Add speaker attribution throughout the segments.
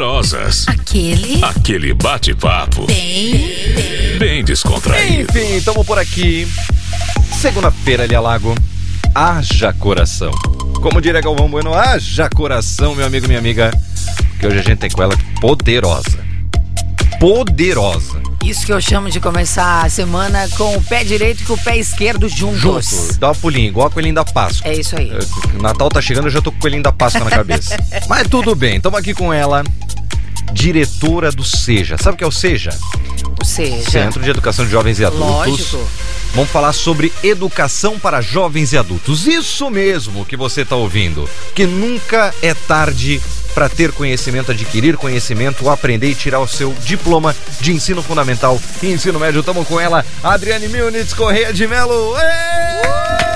Speaker 1: poderosas.
Speaker 2: Aquele.
Speaker 1: Aquele bate-papo
Speaker 2: Bem.
Speaker 1: bem descontraído.
Speaker 3: Enfim, tamo por aqui. Segunda-feira, ali Lago. Haja coração. Como diria Galvão Bueno, haja coração, meu amigo, minha amiga. Que hoje a gente tem com ela poderosa. Poderosa.
Speaker 2: Isso que eu chamo de começar a semana com o pé direito e com o pé esquerdo juntos.
Speaker 3: Junto. Dá uma pulinha, igual a coelhinho da Páscoa.
Speaker 2: É isso aí.
Speaker 3: O Natal tá chegando, eu já tô com o coelhinho da Páscoa na cabeça. Mas tudo bem, tamo aqui com ela, diretora do SEJA. Sabe o que é o SEJA?
Speaker 2: Ou seja,
Speaker 3: Centro de Educação de Jovens e Adultos.
Speaker 2: lógico.
Speaker 3: Vamos falar sobre educação para jovens e adultos. Isso mesmo que você está ouvindo. Que nunca é tarde para ter conhecimento, adquirir conhecimento, aprender e tirar o seu diploma de ensino fundamental e ensino médio. Estamos com ela, Adriane Milnitz Correia de Melo. Ei!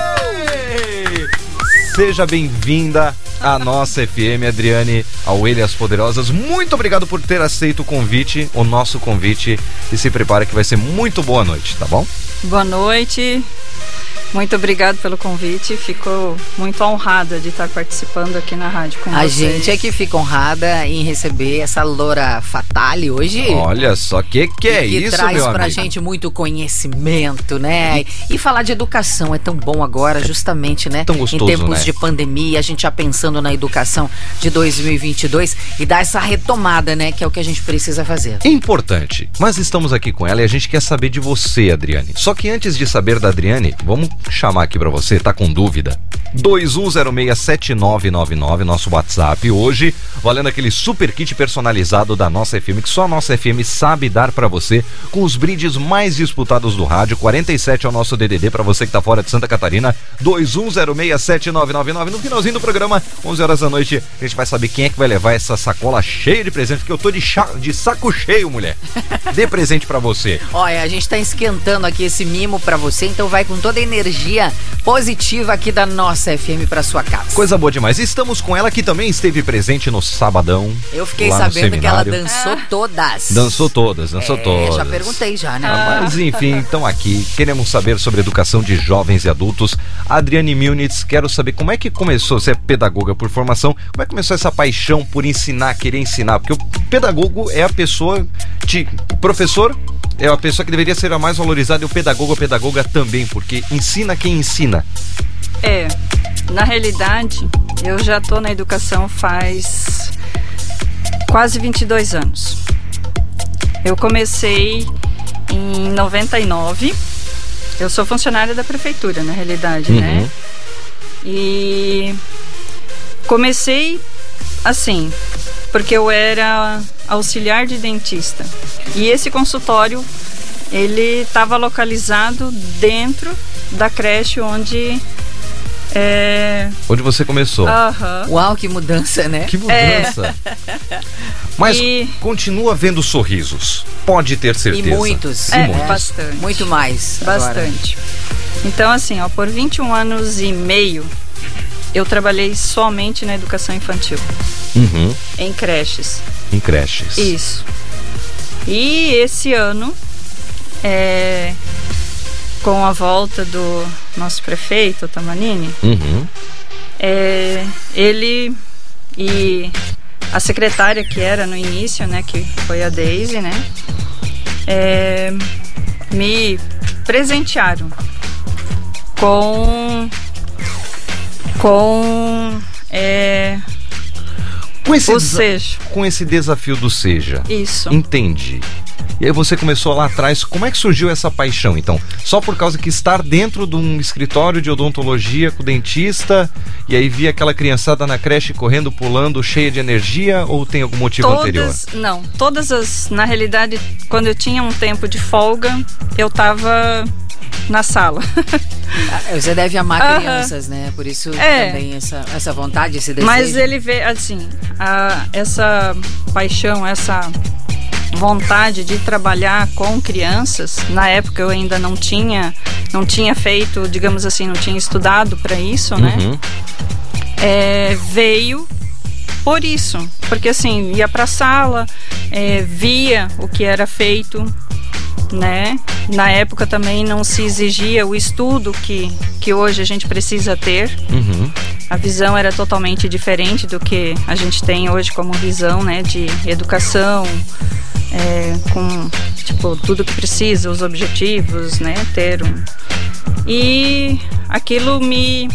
Speaker 3: Seja bem-vinda à nossa FM, Adriane, ao Ele e as Poderosas. Muito obrigado por ter aceito o convite, o nosso convite. E se prepara que vai ser muito boa noite, tá bom?
Speaker 4: Boa noite. Muito obrigado pelo convite. Fico muito honrada de estar participando aqui na rádio com
Speaker 2: A
Speaker 4: vocês.
Speaker 2: gente é que fica honrada em receber essa loura fatale hoje.
Speaker 3: Olha só, que que é
Speaker 2: que
Speaker 3: isso,
Speaker 2: traz
Speaker 3: meu
Speaker 2: pra
Speaker 3: amigo?
Speaker 2: gente muito conhecimento, né? E falar de educação é tão bom agora, justamente, né?
Speaker 3: Tão gostoso,
Speaker 2: em tempos
Speaker 3: né?
Speaker 2: de pandemia, a gente já pensando na educação de 2022 e dar essa retomada, né? Que é o que a gente precisa fazer.
Speaker 3: Importante, mas estamos aqui com ela e a gente quer saber de você, Adriane. Só que antes de saber da Adriane, vamos chamar aqui pra você, tá com dúvida? 21067999, nosso WhatsApp hoje, valendo aquele super kit personalizado da nossa FM que só a nossa FM sabe dar pra você, com os brindes mais disputados do rádio. 47 é o nosso DDD pra você que tá fora de Santa Catarina. 21067999. No finalzinho do programa, 11 horas da noite, a gente vai saber quem é que vai levar essa sacola cheia de presentes, porque eu tô de, de saco cheio, mulher. Dê presente pra você.
Speaker 2: Olha, a gente tá esquentando aqui esse mimo pra você, então vai com toda a energia positiva aqui da nossa FM pra sua casa.
Speaker 3: Coisa boa demais. Estamos com ela que também esteve presente no sabadão.
Speaker 2: Eu fiquei sabendo que ela dançou todas.
Speaker 3: Dançou todas, dançou
Speaker 2: É,
Speaker 3: todas.
Speaker 2: Já perguntei já, né?
Speaker 3: Ah, Mas enfim, estão aqui. Queremos saber sobre educação de jovens e adultos. Adriane Milnitz, quero saber como é que começou. Você é pedagoga por formação. Como é que começou essa paixão por ensinar, querer ensinar? Porque o pedagogo é a pessoa. Te, o professor é a pessoa que deveria ser a mais valorizada e o pedagogo a pedagoga também, porque ensina quem ensina.
Speaker 4: É, na realidade, eu já tô na educação faz quase 22 anos. Eu comecei em 99. Eu sou funcionária da prefeitura, na realidade, né?
Speaker 3: Uhum.
Speaker 4: E comecei assim, porque eu era auxiliar de dentista. E esse consultório, ele estava localizado dentro da creche onde é,
Speaker 3: Onde você começou?
Speaker 4: aham.
Speaker 2: Uau, que mudança, né?
Speaker 3: Que mudança! Mas
Speaker 4: E-
Speaker 3: continua vendo sorrisos. Pode ter certeza.
Speaker 2: E muitos.
Speaker 4: É,
Speaker 2: né?
Speaker 4: bastante.
Speaker 2: Muito mais. agora.
Speaker 4: Bastante. Então, assim, ó, por 21 anos e meio, eu trabalhei somente na educação infantil,
Speaker 3: Uhum.
Speaker 4: em creches.
Speaker 3: Em creches.
Speaker 4: Isso. E esse ano, é, com a volta do nosso prefeito, Tamanini,
Speaker 3: Uhum.
Speaker 4: é, ele e a secretária que era no início, né, que foi a Daisy, né, é, me presentearam com com é,
Speaker 3: Com esse,
Speaker 4: o seja
Speaker 3: com esse desafio do Seja.
Speaker 4: isso.
Speaker 3: Entendi. E aí você começou lá atrás, como é que surgiu essa paixão, então? Só por causa que estar dentro de um escritório de odontologia com o dentista e aí via aquela criançada na creche correndo, pulando, cheia de energia ou tem algum motivo anterior?
Speaker 4: Todas, não, todas as, na realidade, quando eu tinha um tempo de folga, eu tava na sala.
Speaker 2: Ah, Você deve amar
Speaker 4: Aham.
Speaker 2: crianças, né? Por isso
Speaker 4: É.
Speaker 2: também essa, essa vontade, esse desejo.
Speaker 4: Mas ele vê, assim, a- essa paixão, essa vontade de trabalhar com crianças, na época eu ainda não tinha, não tinha feito, digamos assim, não tinha estudado para isso, né?
Speaker 3: Uhum.
Speaker 4: É, veio por isso. Porque assim, ia pra sala, é, via o que era feito, né? Na época também não se exigia o estudo que, que hoje a gente precisa ter.
Speaker 3: Uhum.
Speaker 4: A visão era totalmente diferente do que a gente tem hoje como visão, né? De educação, é, com tipo tudo que precisa, os objetivos, né? Ter um... E aquilo me,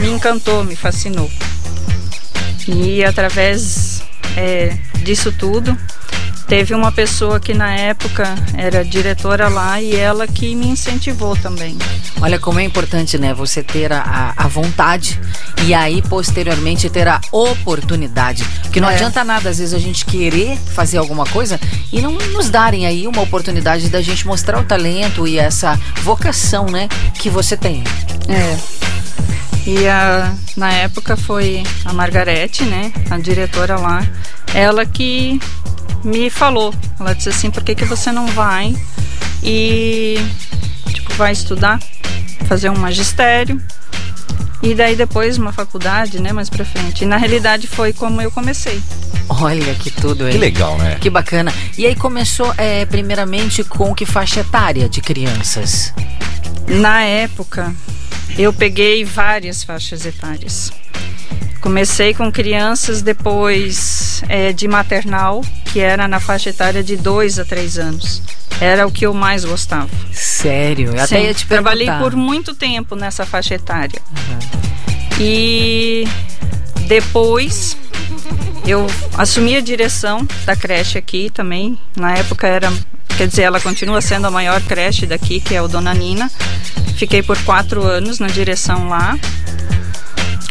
Speaker 4: me encantou, me fascinou. E através é, disso tudo, teve uma pessoa que na época era diretora lá e ela que me incentivou também.
Speaker 2: Olha como é importante, né? Você ter a, a vontade e aí posteriormente ter a oportunidade. Porque não
Speaker 4: É.
Speaker 2: adianta nada, às vezes, a gente querer fazer alguma coisa e não nos darem aí uma oportunidade da gente mostrar o talento e essa vocação, né? Que você tem.
Speaker 4: É. E a, na época foi a Margarete, né, a diretora lá, ela que me falou. Ela disse assim, por que, que você não vai e tipo, vai estudar, fazer um magistério e daí depois uma faculdade, né, mais pra frente. E na realidade foi como eu comecei.
Speaker 2: Olha que tudo aí.
Speaker 3: Que legal, né?
Speaker 2: Que bacana. E aí começou, é, primeiramente, com que faixa etária de crianças?
Speaker 4: Na época, eu peguei várias faixas etárias. Comecei com crianças depois é, de maternal, que era na faixa etária de 2 a 3 anos. Era o que eu mais gostava.
Speaker 2: Sério? Eu até ia te
Speaker 4: trabalhei por muito tempo nessa faixa etária. E depois eu assumi a direção da creche aqui também. Na época era, quer dizer, ela continua sendo a maior creche daqui, que é o Dona Nina. Fiquei por quatro anos na direção lá.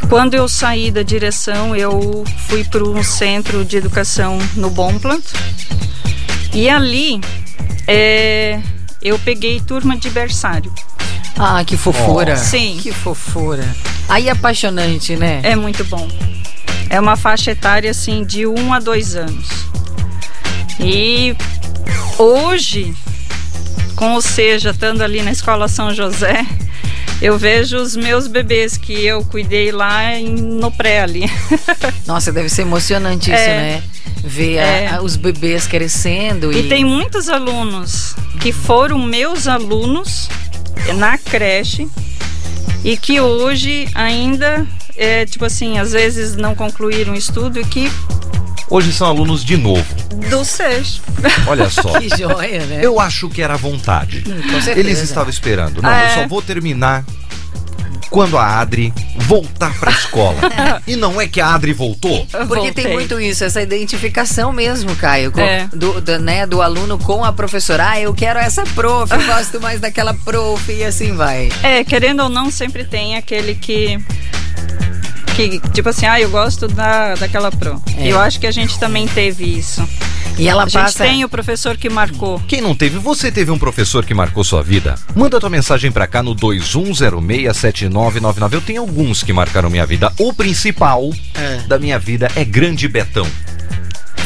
Speaker 4: Quando eu saí da direção, eu fui para um centro de educação no Bomplant. E ali é, eu peguei turma de berçário.
Speaker 2: Ah, que fofura.
Speaker 4: Oh. Sim.
Speaker 2: Que fofura. Aí é apaixonante, né?
Speaker 4: É muito bom. É uma faixa etária assim de 1 um a 2 anos. E hoje, com o Seja estando ali na escola São José, eu vejo os meus bebês que eu cuidei lá em- no pré ali.
Speaker 2: Nossa, deve ser emocionante isso,
Speaker 4: É.
Speaker 2: né? Ver a-
Speaker 4: É.
Speaker 2: a- os bebês crescendo e,
Speaker 4: E tem muitos alunos que foram meus alunos na creche e que hoje ainda, é, tipo assim, às vezes não concluíram o estudo e que
Speaker 3: Hoje são alunos de novo.
Speaker 4: do SEJ.
Speaker 3: Olha só.
Speaker 2: Que joia, né?
Speaker 3: Eu acho que era vontade.
Speaker 2: Com certeza.
Speaker 3: Eles estavam esperando. Não,
Speaker 4: Ah,
Speaker 3: eu
Speaker 4: é?
Speaker 3: só vou terminar quando a Adri voltar pra escola. e não é que a Adri voltou?
Speaker 2: Porque tem
Speaker 4: Voltei.
Speaker 2: muito isso, essa identificação mesmo, Caio, com-
Speaker 4: É.
Speaker 2: do, do, né, do aluno com a professora. Ah, eu quero essa prof, eu gosto mais daquela prof, e assim vai.
Speaker 4: É, querendo ou não, sempre tem aquele que. Que, tipo assim, ah, eu gosto da, daquela pro.
Speaker 2: É.
Speaker 4: Eu acho que a gente também teve isso.
Speaker 2: E ela
Speaker 4: A gente
Speaker 2: passa.
Speaker 4: tem o professor que marcou.
Speaker 3: Quem não teve, você teve um professor que marcou sua vida? Manda tua mensagem pra cá no 21067999. Eu tenho alguns que marcaram minha vida. O principal
Speaker 2: É.
Speaker 3: da minha vida é Grande Betão.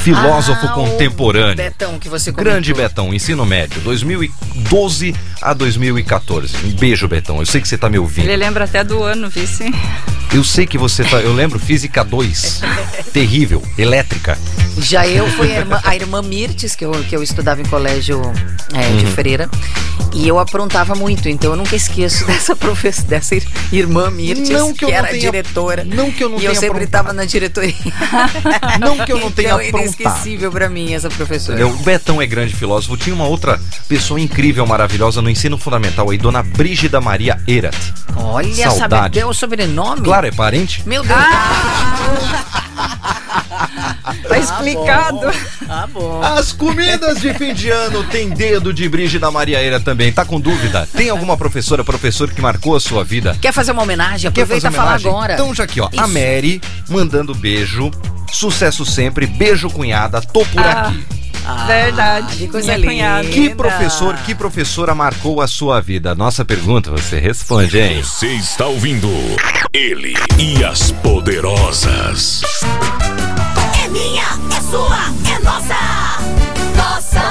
Speaker 3: Filósofo
Speaker 2: Ah,
Speaker 3: contemporâneo.
Speaker 2: Betão que você comentou.
Speaker 3: Grande Betão, ensino médio, 2012 a 2014. Um beijo, Betão. Eu sei que você tá me ouvindo.
Speaker 4: Ele lembra até do ano, vice.
Speaker 3: Eu sei que você tá. Eu lembro Física 2. Terrível. Elétrica.
Speaker 2: Já eu fui a irmã, a irmã Mirtes, que eu, que eu estudava em colégio é,
Speaker 3: Uhum.
Speaker 2: de freira. E eu aprontava muito, então eu nunca esqueço dessa professora, dessa ir- irmã Mirtes,
Speaker 3: Não que
Speaker 2: que,
Speaker 3: eu não
Speaker 2: era
Speaker 3: tenha-
Speaker 2: diretora.
Speaker 3: não que eu não
Speaker 2: E eu sempre estava na diretoria.
Speaker 3: Não que eu não tenha
Speaker 2: então,
Speaker 3: aprontado.
Speaker 2: Inesquecível pra mim essa professora.
Speaker 3: Entendeu? O Betão é grande filósofo. Tinha uma outra pessoa incrível, maravilhosa no ensino fundamental aí, Dona Brígida Maria Erat.
Speaker 2: Olha,
Speaker 3: Saudade.
Speaker 2: sabe até o sobrenome?
Speaker 3: Claro, é parente?
Speaker 2: Meu Deus.
Speaker 4: Tá explicado.
Speaker 2: Ah, bom.
Speaker 3: As comidas de fim de ano tem dedo de Brígida Maria Eira também. Tá com dúvida? Tem alguma professora, professor que marcou a sua vida?
Speaker 2: Quer fazer uma homenagem?
Speaker 3: Quer
Speaker 2: Aproveita e
Speaker 3: fazer
Speaker 2: fala
Speaker 3: homenagem?
Speaker 2: agora.
Speaker 3: Então já aqui, ó. A
Speaker 2: Isso.
Speaker 3: Mary mandando beijo. Sucesso sempre. Beijo, cunhada. Tô por
Speaker 4: Ah.
Speaker 3: aqui.
Speaker 2: Ah,
Speaker 4: Verdade,
Speaker 2: Que coisa linda.
Speaker 3: Que professor, que professora marcou a sua vida? Nossa pergunta, você responde, hein?
Speaker 1: Você está ouvindo ele e as poderosas.
Speaker 5: Minha, é sua, é nossa.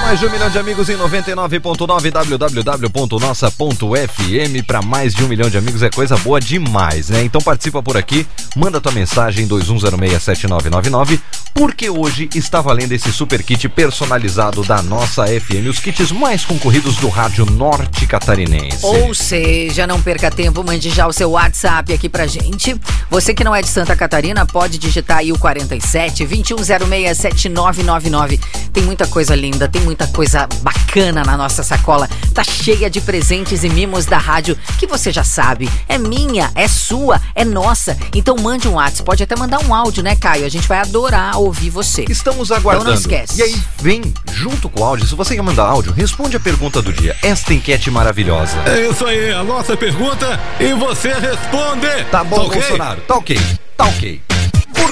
Speaker 3: Mais de um milhão de amigos em 99.9 www.nossa.fm para mais de um milhão de amigos é coisa boa demais, né? Então participa por aqui, manda tua mensagem 21067999, porque hoje está valendo esse super kit personalizado da nossa FM, os kits mais concorridos do rádio norte catarinense.
Speaker 2: Ou seja, não perca tempo, mande já o seu WhatsApp aqui pra gente. Você que não é de Santa Catarina, pode digitar aí o 47 2106 7999. Tem muita coisa linda, tem muita coisa bacana na nossa sacola. Tá cheia de presentes e mimos da rádio que você já sabe. É minha, é sua, é nossa. Então mande um WhatsApp, pode até mandar um áudio, né, Caio? A gente vai adorar ouvir você.
Speaker 3: Estamos aguardando.
Speaker 2: Então não esquece.
Speaker 3: E aí, vem junto com o áudio. Se você quer mandar áudio, responde a pergunta do dia. Esta enquete maravilhosa.
Speaker 1: É isso aí, a nossa pergunta e você responde.
Speaker 3: Tá bom,
Speaker 1: Tá ok?
Speaker 3: Bolsonaro? Tá ok. Tá ok.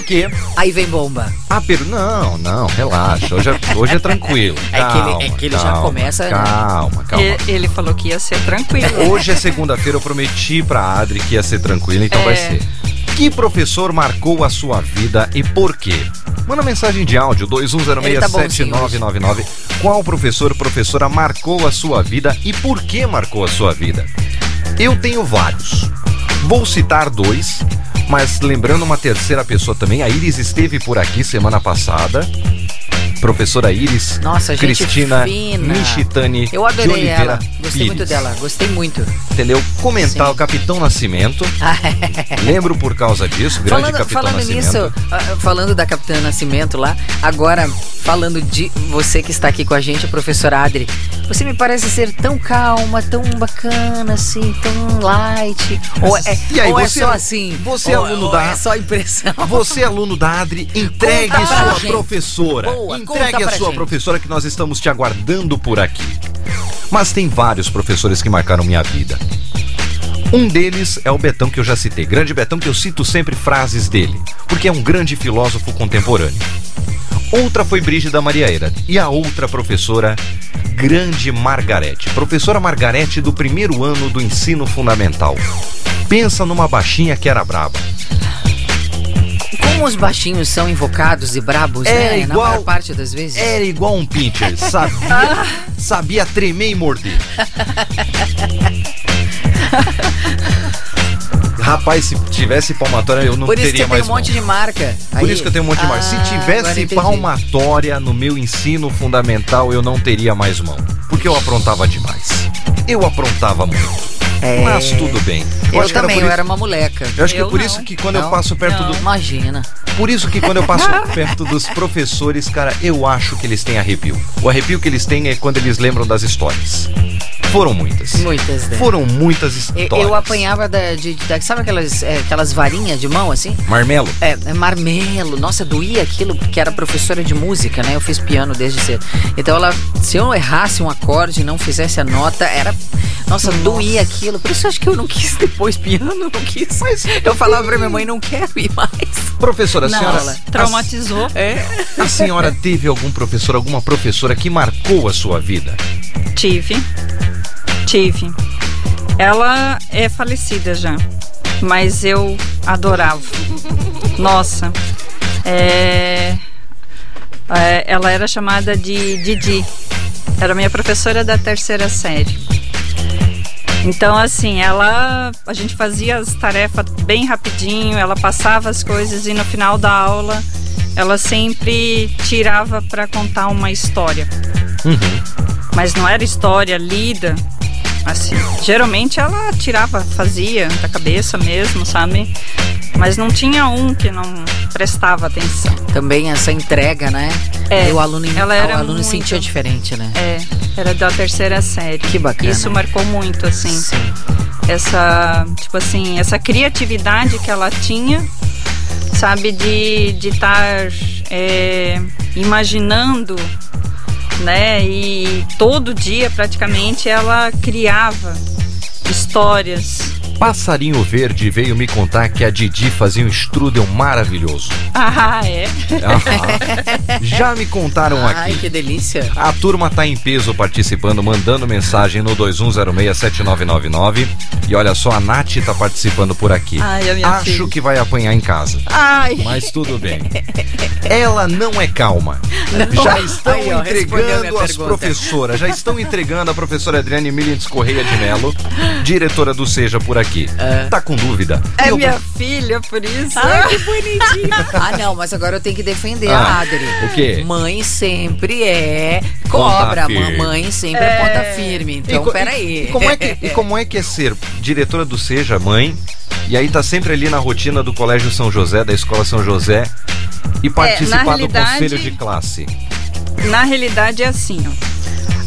Speaker 3: Por quê?
Speaker 2: Aí vem bomba.
Speaker 3: A per... Não, não, relaxa. Hoje é, hoje é tranquilo.
Speaker 2: É que ele-
Speaker 3: Calma,
Speaker 2: é que ele já
Speaker 3: calma,
Speaker 2: começa, né?
Speaker 3: Calma, calma.
Speaker 4: E- Ele falou que ia ser tranquilo.
Speaker 3: Hoje é segunda-feira, eu prometi pra Adri que ia ser tranquilo, então
Speaker 4: É.
Speaker 3: vai ser. Que professor marcou a sua vida e por quê? Manda mensagem de áudio
Speaker 2: Ele tá bonzinho
Speaker 3: 21067999. Qual professor, professora marcou a sua vida e por que marcou a sua vida? Eu tenho vários. Vou citar dois, mas lembrando uma terceira pessoa também. A Iris esteve por aqui semana passada. Professora Iris
Speaker 2: Nossa, gente
Speaker 3: Cristina
Speaker 2: fina.
Speaker 3: Michitani
Speaker 2: Eu adorei
Speaker 3: Oliveira
Speaker 2: ela. Gostei
Speaker 3: Pires.
Speaker 2: muito dela. Gostei muito.
Speaker 3: Entendeu? Comentar
Speaker 2: Sim.
Speaker 3: o Capitão Nascimento. Lembro por causa disso, grande
Speaker 2: falando
Speaker 3: Capitão
Speaker 2: falando
Speaker 3: Nascimento.
Speaker 2: nisso, ah, falando da Capitã Nascimento lá, agora falando de você que está aqui com a gente, a professora Adri, você me parece ser tão calma, tão bacana, assim, tão light. Ou é,
Speaker 3: E aí,
Speaker 2: ou é
Speaker 3: você
Speaker 2: só
Speaker 3: é-
Speaker 2: assim?
Speaker 3: você é
Speaker 2: ou,
Speaker 3: aluno
Speaker 2: ou
Speaker 3: da-
Speaker 2: É só impressão.
Speaker 3: Você, aluno da Adri, entregue
Speaker 2: Conta
Speaker 3: sua
Speaker 2: gente.
Speaker 3: professora.
Speaker 2: Boa,
Speaker 3: entregue a sua
Speaker 2: gente.
Speaker 3: professora que nós estamos te aguardando por aqui. Mas tem vários professores que marcaram minha vida. Um deles é o Betão que eu já citei. Grande Betão que eu cito sempre frases dele, porque é um grande filósofo contemporâneo. Outra foi Brígida Mariaeira e a outra professora, Grande Margarete. Professora Margarete do primeiro ano do ensino fundamental. Pensa numa baixinha que era braba.
Speaker 2: Como os baixinhos são invocados e brabos,
Speaker 3: É
Speaker 2: né?
Speaker 3: igual-
Speaker 2: Na maior parte das vezes.
Speaker 3: Era igual um pincher, sabia, sabia tremer e morder. Rapaz, se tivesse palmatória, eu não
Speaker 2: Por isso que
Speaker 3: teria
Speaker 2: tem
Speaker 3: mais
Speaker 2: um monte
Speaker 3: mão.
Speaker 2: de marca.
Speaker 3: Por
Speaker 2: Aí.
Speaker 3: isso que eu tenho um monte de marca. Se
Speaker 2: Ah,
Speaker 3: tivesse palmatória no meu ensino fundamental, eu não teria mais mão. Porque eu aprontava demais. Eu aprontava muito.
Speaker 2: É.
Speaker 3: Mas tudo bem.
Speaker 2: Eu,
Speaker 3: acho que
Speaker 2: também, eu era uma moleca.
Speaker 3: Eu acho que é
Speaker 4: Eu
Speaker 3: por
Speaker 4: não.
Speaker 3: isso que quando eu
Speaker 2: Não?
Speaker 3: passo perto
Speaker 4: Não.
Speaker 3: do.
Speaker 2: Imagina.
Speaker 3: Por isso que quando eu passo perto dos professores, cara, eu acho que eles têm arrepio. O arrepio que eles têm é quando eles lembram das histórias. Foram muitas.
Speaker 2: Muitas, né?
Speaker 3: Foram muitas
Speaker 2: Eu,
Speaker 3: histórias.
Speaker 2: eu apanhava da, de, da- Sabe aquelas, é, aquelas varinhas de mão, assim?
Speaker 3: Marmelo.
Speaker 2: É, é marmelo. Nossa, doía aquilo, porque era professora de música, né? Eu fiz piano desde cedo. Então ela, se eu errasse um acorde e não fizesse a nota, era. Nossa, doía aquilo. Por isso eu acho que eu não quis depois piano, não quis. eu falava pra minha mãe, não quero ir mais.
Speaker 3: Professora, a
Speaker 2: Não,
Speaker 3: senhora.
Speaker 2: ela
Speaker 4: Traumatizou.
Speaker 2: É.
Speaker 3: A, a senhora teve algum professor, alguma professora que marcou a sua vida?
Speaker 4: Tive. Tive. Ela é falecida já. Mas eu adorava. Nossa. É, é, ela era chamada de Didi. Era minha professora da terceira série. Então, assim, ela. A gente fazia as tarefas bem rapidinho, ela passava as coisas e no final da aula ela sempre tirava para contar uma história. Mas não era história lida, assim. Geralmente ela tirava, fazia da cabeça mesmo, sabe? Mas não tinha um que não prestava atenção.
Speaker 2: Também essa entrega, né?
Speaker 4: É,
Speaker 2: E o aluno,
Speaker 4: ela era
Speaker 2: o aluno
Speaker 4: muito-
Speaker 2: sentia diferente, né?
Speaker 4: É, era da terceira série.
Speaker 2: Que bacana.
Speaker 4: Isso marcou muito, assim.
Speaker 2: Sim.
Speaker 4: essa tipo assim essa criatividade que ela tinha sabe de de estar é, imaginando né? E todo dia praticamente ela criava histórias
Speaker 3: Passarinho Verde veio me contar que a Didi fazia um strudel maravilhoso.
Speaker 4: Ah, é?
Speaker 3: Já me contaram
Speaker 2: Ai,
Speaker 3: aqui.
Speaker 2: que delícia.
Speaker 3: A turma tá em peso participando, mandando mensagem no 21067999. E olha só, a Nath tá participando por aqui.
Speaker 4: Ai, a minha
Speaker 3: Acho
Speaker 4: filha.
Speaker 3: que vai apanhar em casa.
Speaker 4: Ai.
Speaker 3: Mas tudo bem. Ela não é calma.
Speaker 2: Não.
Speaker 3: Já estão
Speaker 2: Aí, ó, respondeu a
Speaker 3: entregando as
Speaker 2: pergunta.
Speaker 3: professoras. Já estão entregando a professora Adriane Militz Correia de Melo, diretora do Seja por aqui. Tá com dúvida?
Speaker 4: É
Speaker 3: Eu-
Speaker 4: minha filha, por isso.
Speaker 2: Ai, que bonitinho. ah, não, mas agora eu tenho que defender
Speaker 3: Ah,
Speaker 2: a Adri.
Speaker 3: o quê?
Speaker 2: Mãe sempre é cobra, mamãe sempre é, ponta firme. Então,
Speaker 3: E co-
Speaker 2: peraí.
Speaker 3: E, como é que, e como é que é ser diretora do Seja, mãe, e aí tá sempre ali na rotina do Colégio São José, da Escola São José, e participar do
Speaker 4: realidade-
Speaker 3: conselho de classe?
Speaker 4: Na realidade é assim, ó.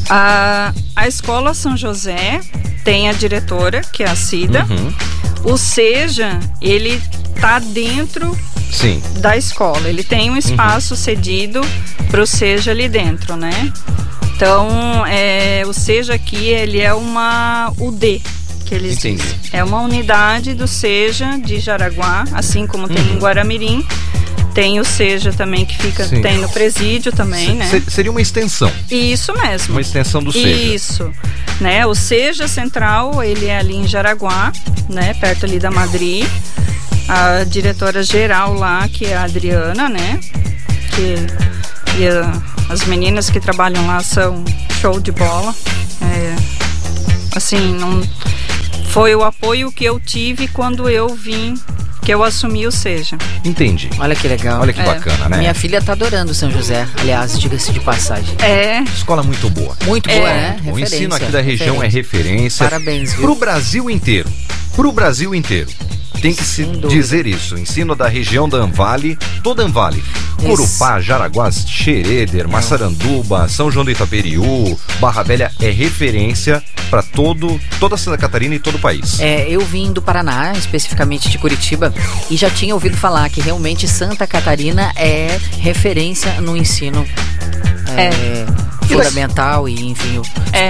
Speaker 4: A, a escola São José tem a diretora, que é a Cida.
Speaker 3: Uhum.
Speaker 4: O Seja, ele tá dentro
Speaker 3: Sim.
Speaker 4: da escola. Ele tem um espaço
Speaker 3: Uhum.
Speaker 4: cedido para o Seja ali dentro, né? Então, é, o Seja aqui, ele é uma UD, que eles
Speaker 3: Entendi.
Speaker 4: dizem. É uma unidade do Seja de Jaraguá, assim como tem em Guaramirim. Tem o Seja também, que fica.
Speaker 3: Sim.
Speaker 4: tem no presídio também,
Speaker 3: Se-
Speaker 4: né?
Speaker 3: se- seria uma extensão,
Speaker 4: Isso mesmo.
Speaker 3: uma extensão do Seja.
Speaker 4: Isso, né? O Seja Central, ele é ali em Jaraguá, né? Perto ali da Madrid. A diretora geral lá, que é a Adriana, né? Que, e a- as meninas que trabalham lá são show de bola. É, assim, não, foi o apoio que eu tive quando eu vim, que eu assumi o Seja.
Speaker 3: Entendi.
Speaker 2: Olha que legal.
Speaker 3: Olha que
Speaker 4: É.
Speaker 3: bacana, né?
Speaker 2: Minha filha tá adorando São José. Aliás, diga-se de passagem.
Speaker 4: É,
Speaker 3: Escola muito boa.
Speaker 2: Muito
Speaker 4: É.
Speaker 2: boa, né?
Speaker 3: O
Speaker 2: Referência,
Speaker 3: ensino aqui da região é referência.
Speaker 2: Parabéns, viu?
Speaker 3: Pro Brasil inteiro. Pro Brasil inteiro. Tem que se dizer isso. Ensino da região da Anvale, toda Anvale. Corupá, Jaraguás, Xereder, Massaranduba, São João do Itaperiú, Barra Velha é referência para todo toda Santa Catarina e todo o país.
Speaker 2: É, eu vim do Paraná, especificamente de Curitiba, e já tinha ouvido falar que realmente Santa Catarina é referência no ensino é, fundamental e, enfim, o
Speaker 4: É.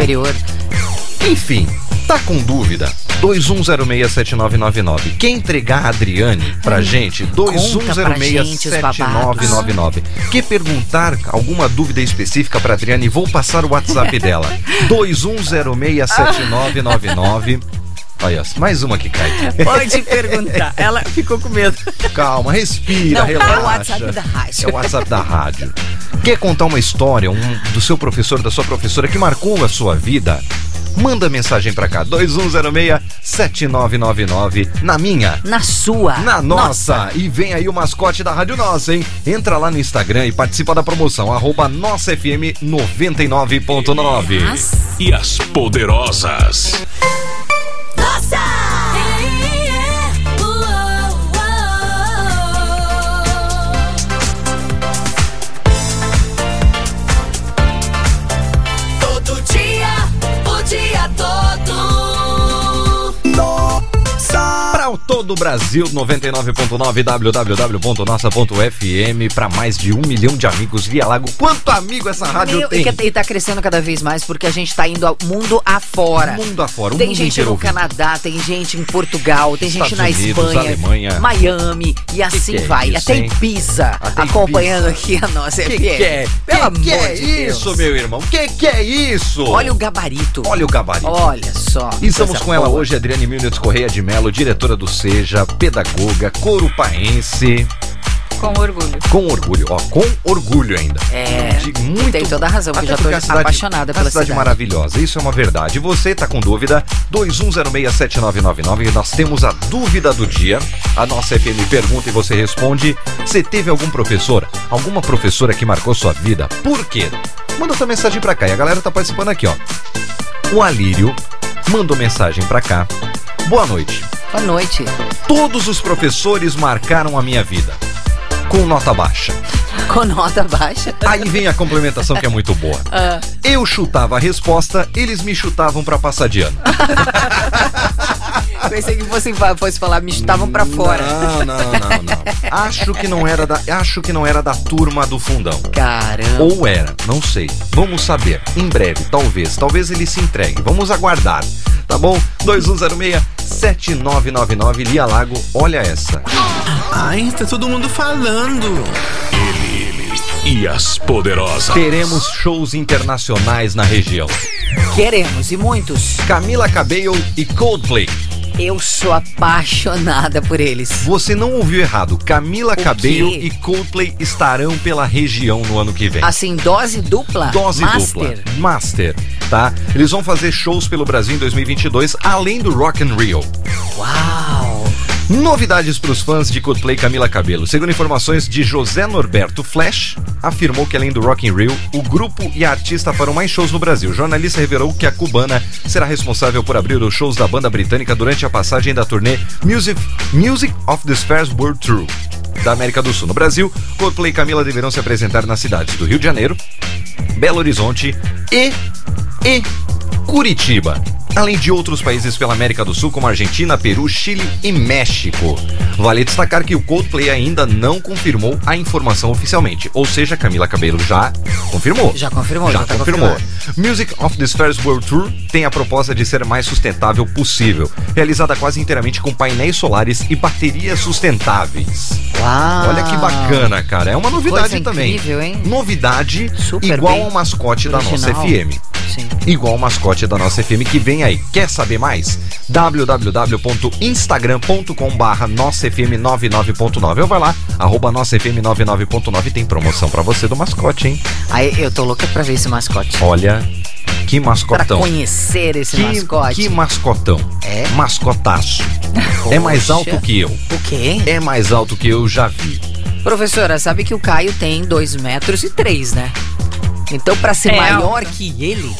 Speaker 3: Enfim, tá com dúvida? 21067999. Quem entregar a Adriane pra gente?
Speaker 2: gente os babados.
Speaker 3: 21067999. Quer perguntar alguma dúvida específica pra Adriane? Vou passar o WhatsApp dela. 21067999. Olha, mais uma que cai.
Speaker 2: Pode perguntar. Ela ficou com medo.
Speaker 3: Calma, respira,
Speaker 2: Não,
Speaker 3: relaxa.
Speaker 2: é o WhatsApp da rádio.
Speaker 3: É o WhatsApp da rádio. Quer contar uma história um, do seu professor, da sua professora que marcou a sua vida? Manda mensagem pra cá, 2106-7999, na minha,
Speaker 2: Na sua.
Speaker 3: na nossa. E vem aí o mascote da Rádio Nossa, hein? Entra lá no Instagram e participa da promoção, arroba Nossa FM 99.9.
Speaker 1: E as poderosas.
Speaker 5: Todo o
Speaker 3: Brasil, 99.9 www.nossa.fm para mais de um milhão de amigos via Lago. Quanto amigo essa rádio
Speaker 2: Meu,
Speaker 3: tem?
Speaker 2: e, que- e tá crescendo cada vez mais porque a gente tá indo ao mundo afora.
Speaker 3: Mundo afora, o
Speaker 2: Tem
Speaker 3: mundo
Speaker 2: gente no
Speaker 3: ouvindo.
Speaker 2: Canadá, tem gente em Portugal, tem gente
Speaker 3: Estados
Speaker 2: na
Speaker 3: Unidos,
Speaker 2: Espanha,
Speaker 3: Alemanha.
Speaker 2: Miami e assim
Speaker 3: que é
Speaker 2: vai.
Speaker 3: isso,
Speaker 2: Até
Speaker 3: hein?
Speaker 2: Ibiza
Speaker 3: Até
Speaker 2: acompanhando aqui a nossa
Speaker 3: Que
Speaker 2: FM.
Speaker 3: que é?
Speaker 2: Pelo
Speaker 3: que que
Speaker 2: amor
Speaker 3: é
Speaker 2: de Deus.
Speaker 3: isso, meu irmão? Que que é isso?
Speaker 2: Olha o gabarito.
Speaker 3: Olha o gabarito.
Speaker 2: Olha só.
Speaker 3: E estamos
Speaker 2: coisa
Speaker 3: com ela
Speaker 2: boa.
Speaker 3: hoje, Adriane Milnes Correia de Melo, diretora do Seja, pedagoga, corupaense,
Speaker 4: com orgulho.
Speaker 3: com orgulho, ó, com orgulho ainda.
Speaker 2: É,
Speaker 3: De muito...
Speaker 2: tem toda a razão, porque já
Speaker 3: cidade-
Speaker 2: apaixonada pela
Speaker 3: cidade
Speaker 2: cidade.
Speaker 3: maravilhosa, isso é uma verdade. E você tá com dúvida? 21067999, nós temos a dúvida do dia. A nossa FM pergunta e você responde. Você teve algum professor, alguma professora que marcou sua vida? Por quê? Manda sua mensagem pra cá e a galera tá participando aqui, ó. O Alírio mandou mensagem pra cá. Boa noite.
Speaker 2: Boa noite.
Speaker 3: Todos os professores marcaram a minha vida. Com nota baixa.
Speaker 2: Com nota baixa.
Speaker 3: Aí vem a complementação que é muito boa.
Speaker 2: Ah,
Speaker 3: Eu chutava a resposta, eles me chutavam pra passar de ano.
Speaker 2: pensei que fosse, fosse falar, me chutavam pra fora.
Speaker 3: Não, não, não, não. Acho que não era da, acho que não era da turma do fundão.
Speaker 2: Caramba.
Speaker 3: Ou era, não sei. Vamos saber. Em breve, talvez. Talvez ele se entregue. Vamos aguardar. Tá bom? 2106-7999, Lia Lago, olha essa.
Speaker 1: Ai, tá todo mundo falando.
Speaker 6: E as poderosas.
Speaker 3: Teremos shows internacionais na região.
Speaker 2: Queremos, e muitos.
Speaker 3: Camila Cabello e Coldplay.
Speaker 2: Eu sou apaixonada por eles.
Speaker 3: Você não ouviu errado. Camila
Speaker 2: O
Speaker 3: Cabello
Speaker 2: quê?
Speaker 3: e Coldplay estarão pela região no ano que vem.
Speaker 2: Assim, dose dupla?
Speaker 3: Dose
Speaker 2: Master.
Speaker 3: dupla. Master, tá? Eles vão fazer shows pelo Brasil em 2022, além do Rock and Rio.
Speaker 2: Uau!
Speaker 3: Novidades para os fãs de Coldplay Camila Cabello. Segundo informações de José Norberto Flash, afirmou que além do Rock in Rio, o grupo e a artista farão mais shows no Brasil. O jornalista revelou que a cubana será responsável por abrir os shows da banda britânica durante a passagem da turnê Music, Music of the Spheres World Tour da América do Sul. No Brasil, Coldplay e Camila deverão se apresentar nas cidades do Rio de Janeiro, Belo Horizonte e, e Curitiba. Além de outros países pela América do Sul, como Argentina, Peru, Chile e México. Vale destacar que o Coldplay ainda não confirmou a informação oficialmente. Ou seja, Camila Cabello já confirmou.
Speaker 2: Já confirmou,
Speaker 3: Já,
Speaker 2: já tá
Speaker 3: confirmou.
Speaker 2: confirmado.
Speaker 3: Music of the Spheres World Tour tem a proposta de ser mais sustentável possível, realizada quase inteiramente com painéis solares e baterias sustentáveis.
Speaker 2: Uau!
Speaker 3: Olha que bacana, cara. É uma novidade
Speaker 2: Coisa
Speaker 3: também.
Speaker 2: incrível, hein?
Speaker 3: Novidade
Speaker 2: Super
Speaker 3: igual
Speaker 2: bem
Speaker 3: ao mascote da nossa
Speaker 2: original.
Speaker 3: FM.
Speaker 2: Sim.
Speaker 3: Igual ao mascote da nossa FM que vem aí. Quer saber mais? www.instagram.com barra nossafm99.9 ou vai lá, arroba nossafm99.9 tem promoção pra você do mascote, hein?
Speaker 2: Aí eu tô louca pra ver esse mascote.
Speaker 3: Olha, que
Speaker 2: Pra
Speaker 3: mascotão.
Speaker 2: conhecer esse
Speaker 3: Que,
Speaker 2: mascote.
Speaker 3: que mascotão.
Speaker 2: É?
Speaker 3: Mascotaço. É mais alto que eu.
Speaker 2: O quê?
Speaker 3: É mais alto que eu já vi.
Speaker 2: Professora, sabe que o Caio tem dois metros e três, né? Então, pra ser
Speaker 4: É
Speaker 2: maior
Speaker 4: alto.
Speaker 2: que ele.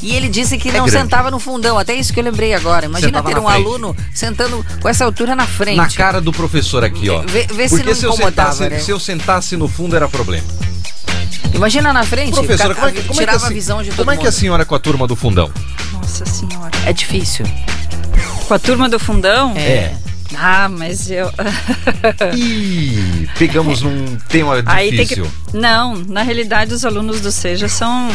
Speaker 2: E ele disse que não
Speaker 3: grande.
Speaker 2: sentava no fundão, até isso que eu lembrei agora. Imagina
Speaker 3: Sentava
Speaker 2: ter um
Speaker 3: frente.
Speaker 2: aluno sentando com essa altura na frente.
Speaker 3: Na cara do professor aqui, ó.
Speaker 2: Vê- vê se
Speaker 3: Porque
Speaker 2: não
Speaker 3: se eu, sentasse,
Speaker 2: né?
Speaker 3: se eu sentasse no fundo era problema.
Speaker 2: Imagina na frente,
Speaker 3: Professora, como é que, como é que
Speaker 2: tirava
Speaker 3: a,
Speaker 2: a visão de todo
Speaker 3: como é que a
Speaker 2: mundo.
Speaker 3: senhora é com a turma do fundão?
Speaker 4: Nossa senhora.
Speaker 2: É difícil.
Speaker 4: Com a turma do fundão?
Speaker 3: É.
Speaker 4: Ah, mas eu.
Speaker 3: Ih, pegamos num tema
Speaker 4: Aí tem que.
Speaker 3: difícil.
Speaker 4: Não, na realidade os alunos do Seja são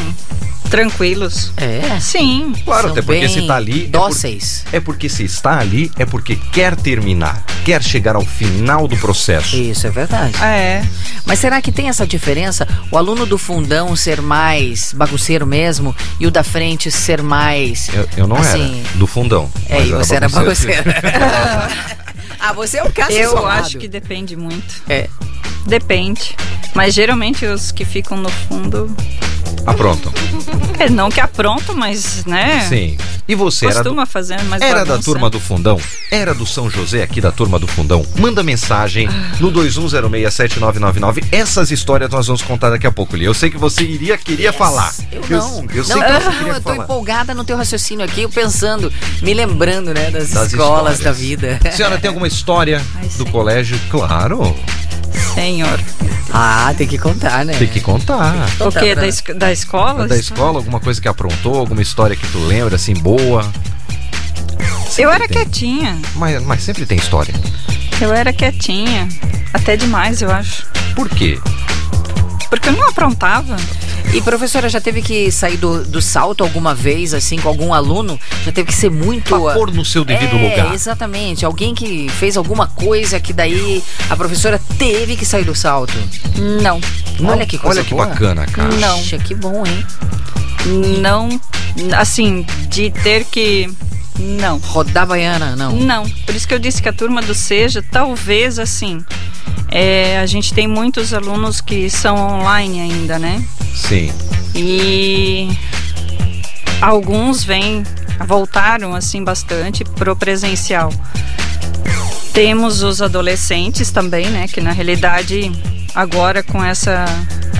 Speaker 4: tranquilos.
Speaker 2: É.
Speaker 4: Sim.
Speaker 3: Claro,
Speaker 2: São
Speaker 3: até porque se tá ali. é por-
Speaker 2: Dóceis.
Speaker 3: É porque se está ali, é porque quer terminar, quer chegar ao final do processo.
Speaker 2: Isso é verdade.
Speaker 4: É.
Speaker 2: Mas será que tem essa diferença? O aluno do fundão ser mais bagunceiro mesmo e o da frente ser mais.
Speaker 3: Eu, eu não
Speaker 2: Assim,
Speaker 3: era do fundão.
Speaker 2: É,
Speaker 3: mas
Speaker 2: e você era
Speaker 3: bagunceiro.
Speaker 2: bagunceiro. ah, você é o caso
Speaker 4: Eu
Speaker 2: isolado.
Speaker 4: acho que depende muito.
Speaker 2: É.
Speaker 4: Depende. Mas geralmente os que ficam no fundo.
Speaker 3: Aprontam.
Speaker 4: É, não que aprontam, mas, né?
Speaker 3: Sim. E você era do,
Speaker 4: Costuma fazer mais
Speaker 3: Era da
Speaker 4: bagunça.
Speaker 3: turma do Fundão? Era do São José aqui da turma do Fundão? Manda mensagem no 21067999. Essas histórias nós vamos contar daqui a pouco, Lia. Eu sei que você iria queria falar.
Speaker 2: Eu não.
Speaker 3: Eu, sei
Speaker 2: não,
Speaker 3: que você
Speaker 2: não,
Speaker 3: queria
Speaker 2: eu tô
Speaker 3: falar.
Speaker 2: empolgada no teu raciocínio aqui, eu pensando, me lembrando, né, das,
Speaker 3: Das
Speaker 2: escolas
Speaker 3: histórias.
Speaker 2: da vida.
Speaker 3: A senhora tem alguma história
Speaker 4: Ai,
Speaker 3: do
Speaker 4: sim.
Speaker 3: colégio? Claro,
Speaker 4: Senhor.
Speaker 2: ah, tem que contar, né?
Speaker 3: tem que contar.
Speaker 4: O
Speaker 2: Contar
Speaker 4: quê?
Speaker 2: pra-
Speaker 4: Da, es- da escola?
Speaker 3: Da escola, alguma coisa que aprontou, alguma história que tu lembra, assim, boa.
Speaker 4: Eu era
Speaker 3: tem.
Speaker 4: quietinha.
Speaker 3: Mas, mas sempre tem história.
Speaker 4: Eu era quietinha. Até demais, eu acho.
Speaker 3: Por quê?
Speaker 4: Porque eu não aprontava.
Speaker 2: E professora, já teve que sair do, do salto alguma vez, assim, com algum aluno? Já teve que ser muito.
Speaker 3: Pra pôr no seu devido
Speaker 2: é,
Speaker 3: lugar.
Speaker 2: exatamente. Alguém que fez alguma coisa que daí a professora teve que sair do salto.
Speaker 4: Não.
Speaker 2: Olha que coisa
Speaker 3: Olha que
Speaker 2: boa.
Speaker 3: bacana, cara.
Speaker 4: Não.
Speaker 2: Puxa, que bom, hein?
Speaker 4: Não. Assim, de ter que. Não.
Speaker 2: Rodar baiana, não.
Speaker 4: Não. Por isso que eu disse que a turma do Seja, talvez assim. é, a gente tem muitos alunos que são online ainda, né?
Speaker 3: Sim.
Speaker 4: E alguns vêm, voltaram assim bastante pro presencial. Temos os adolescentes também, né? Que na realidade agora com essa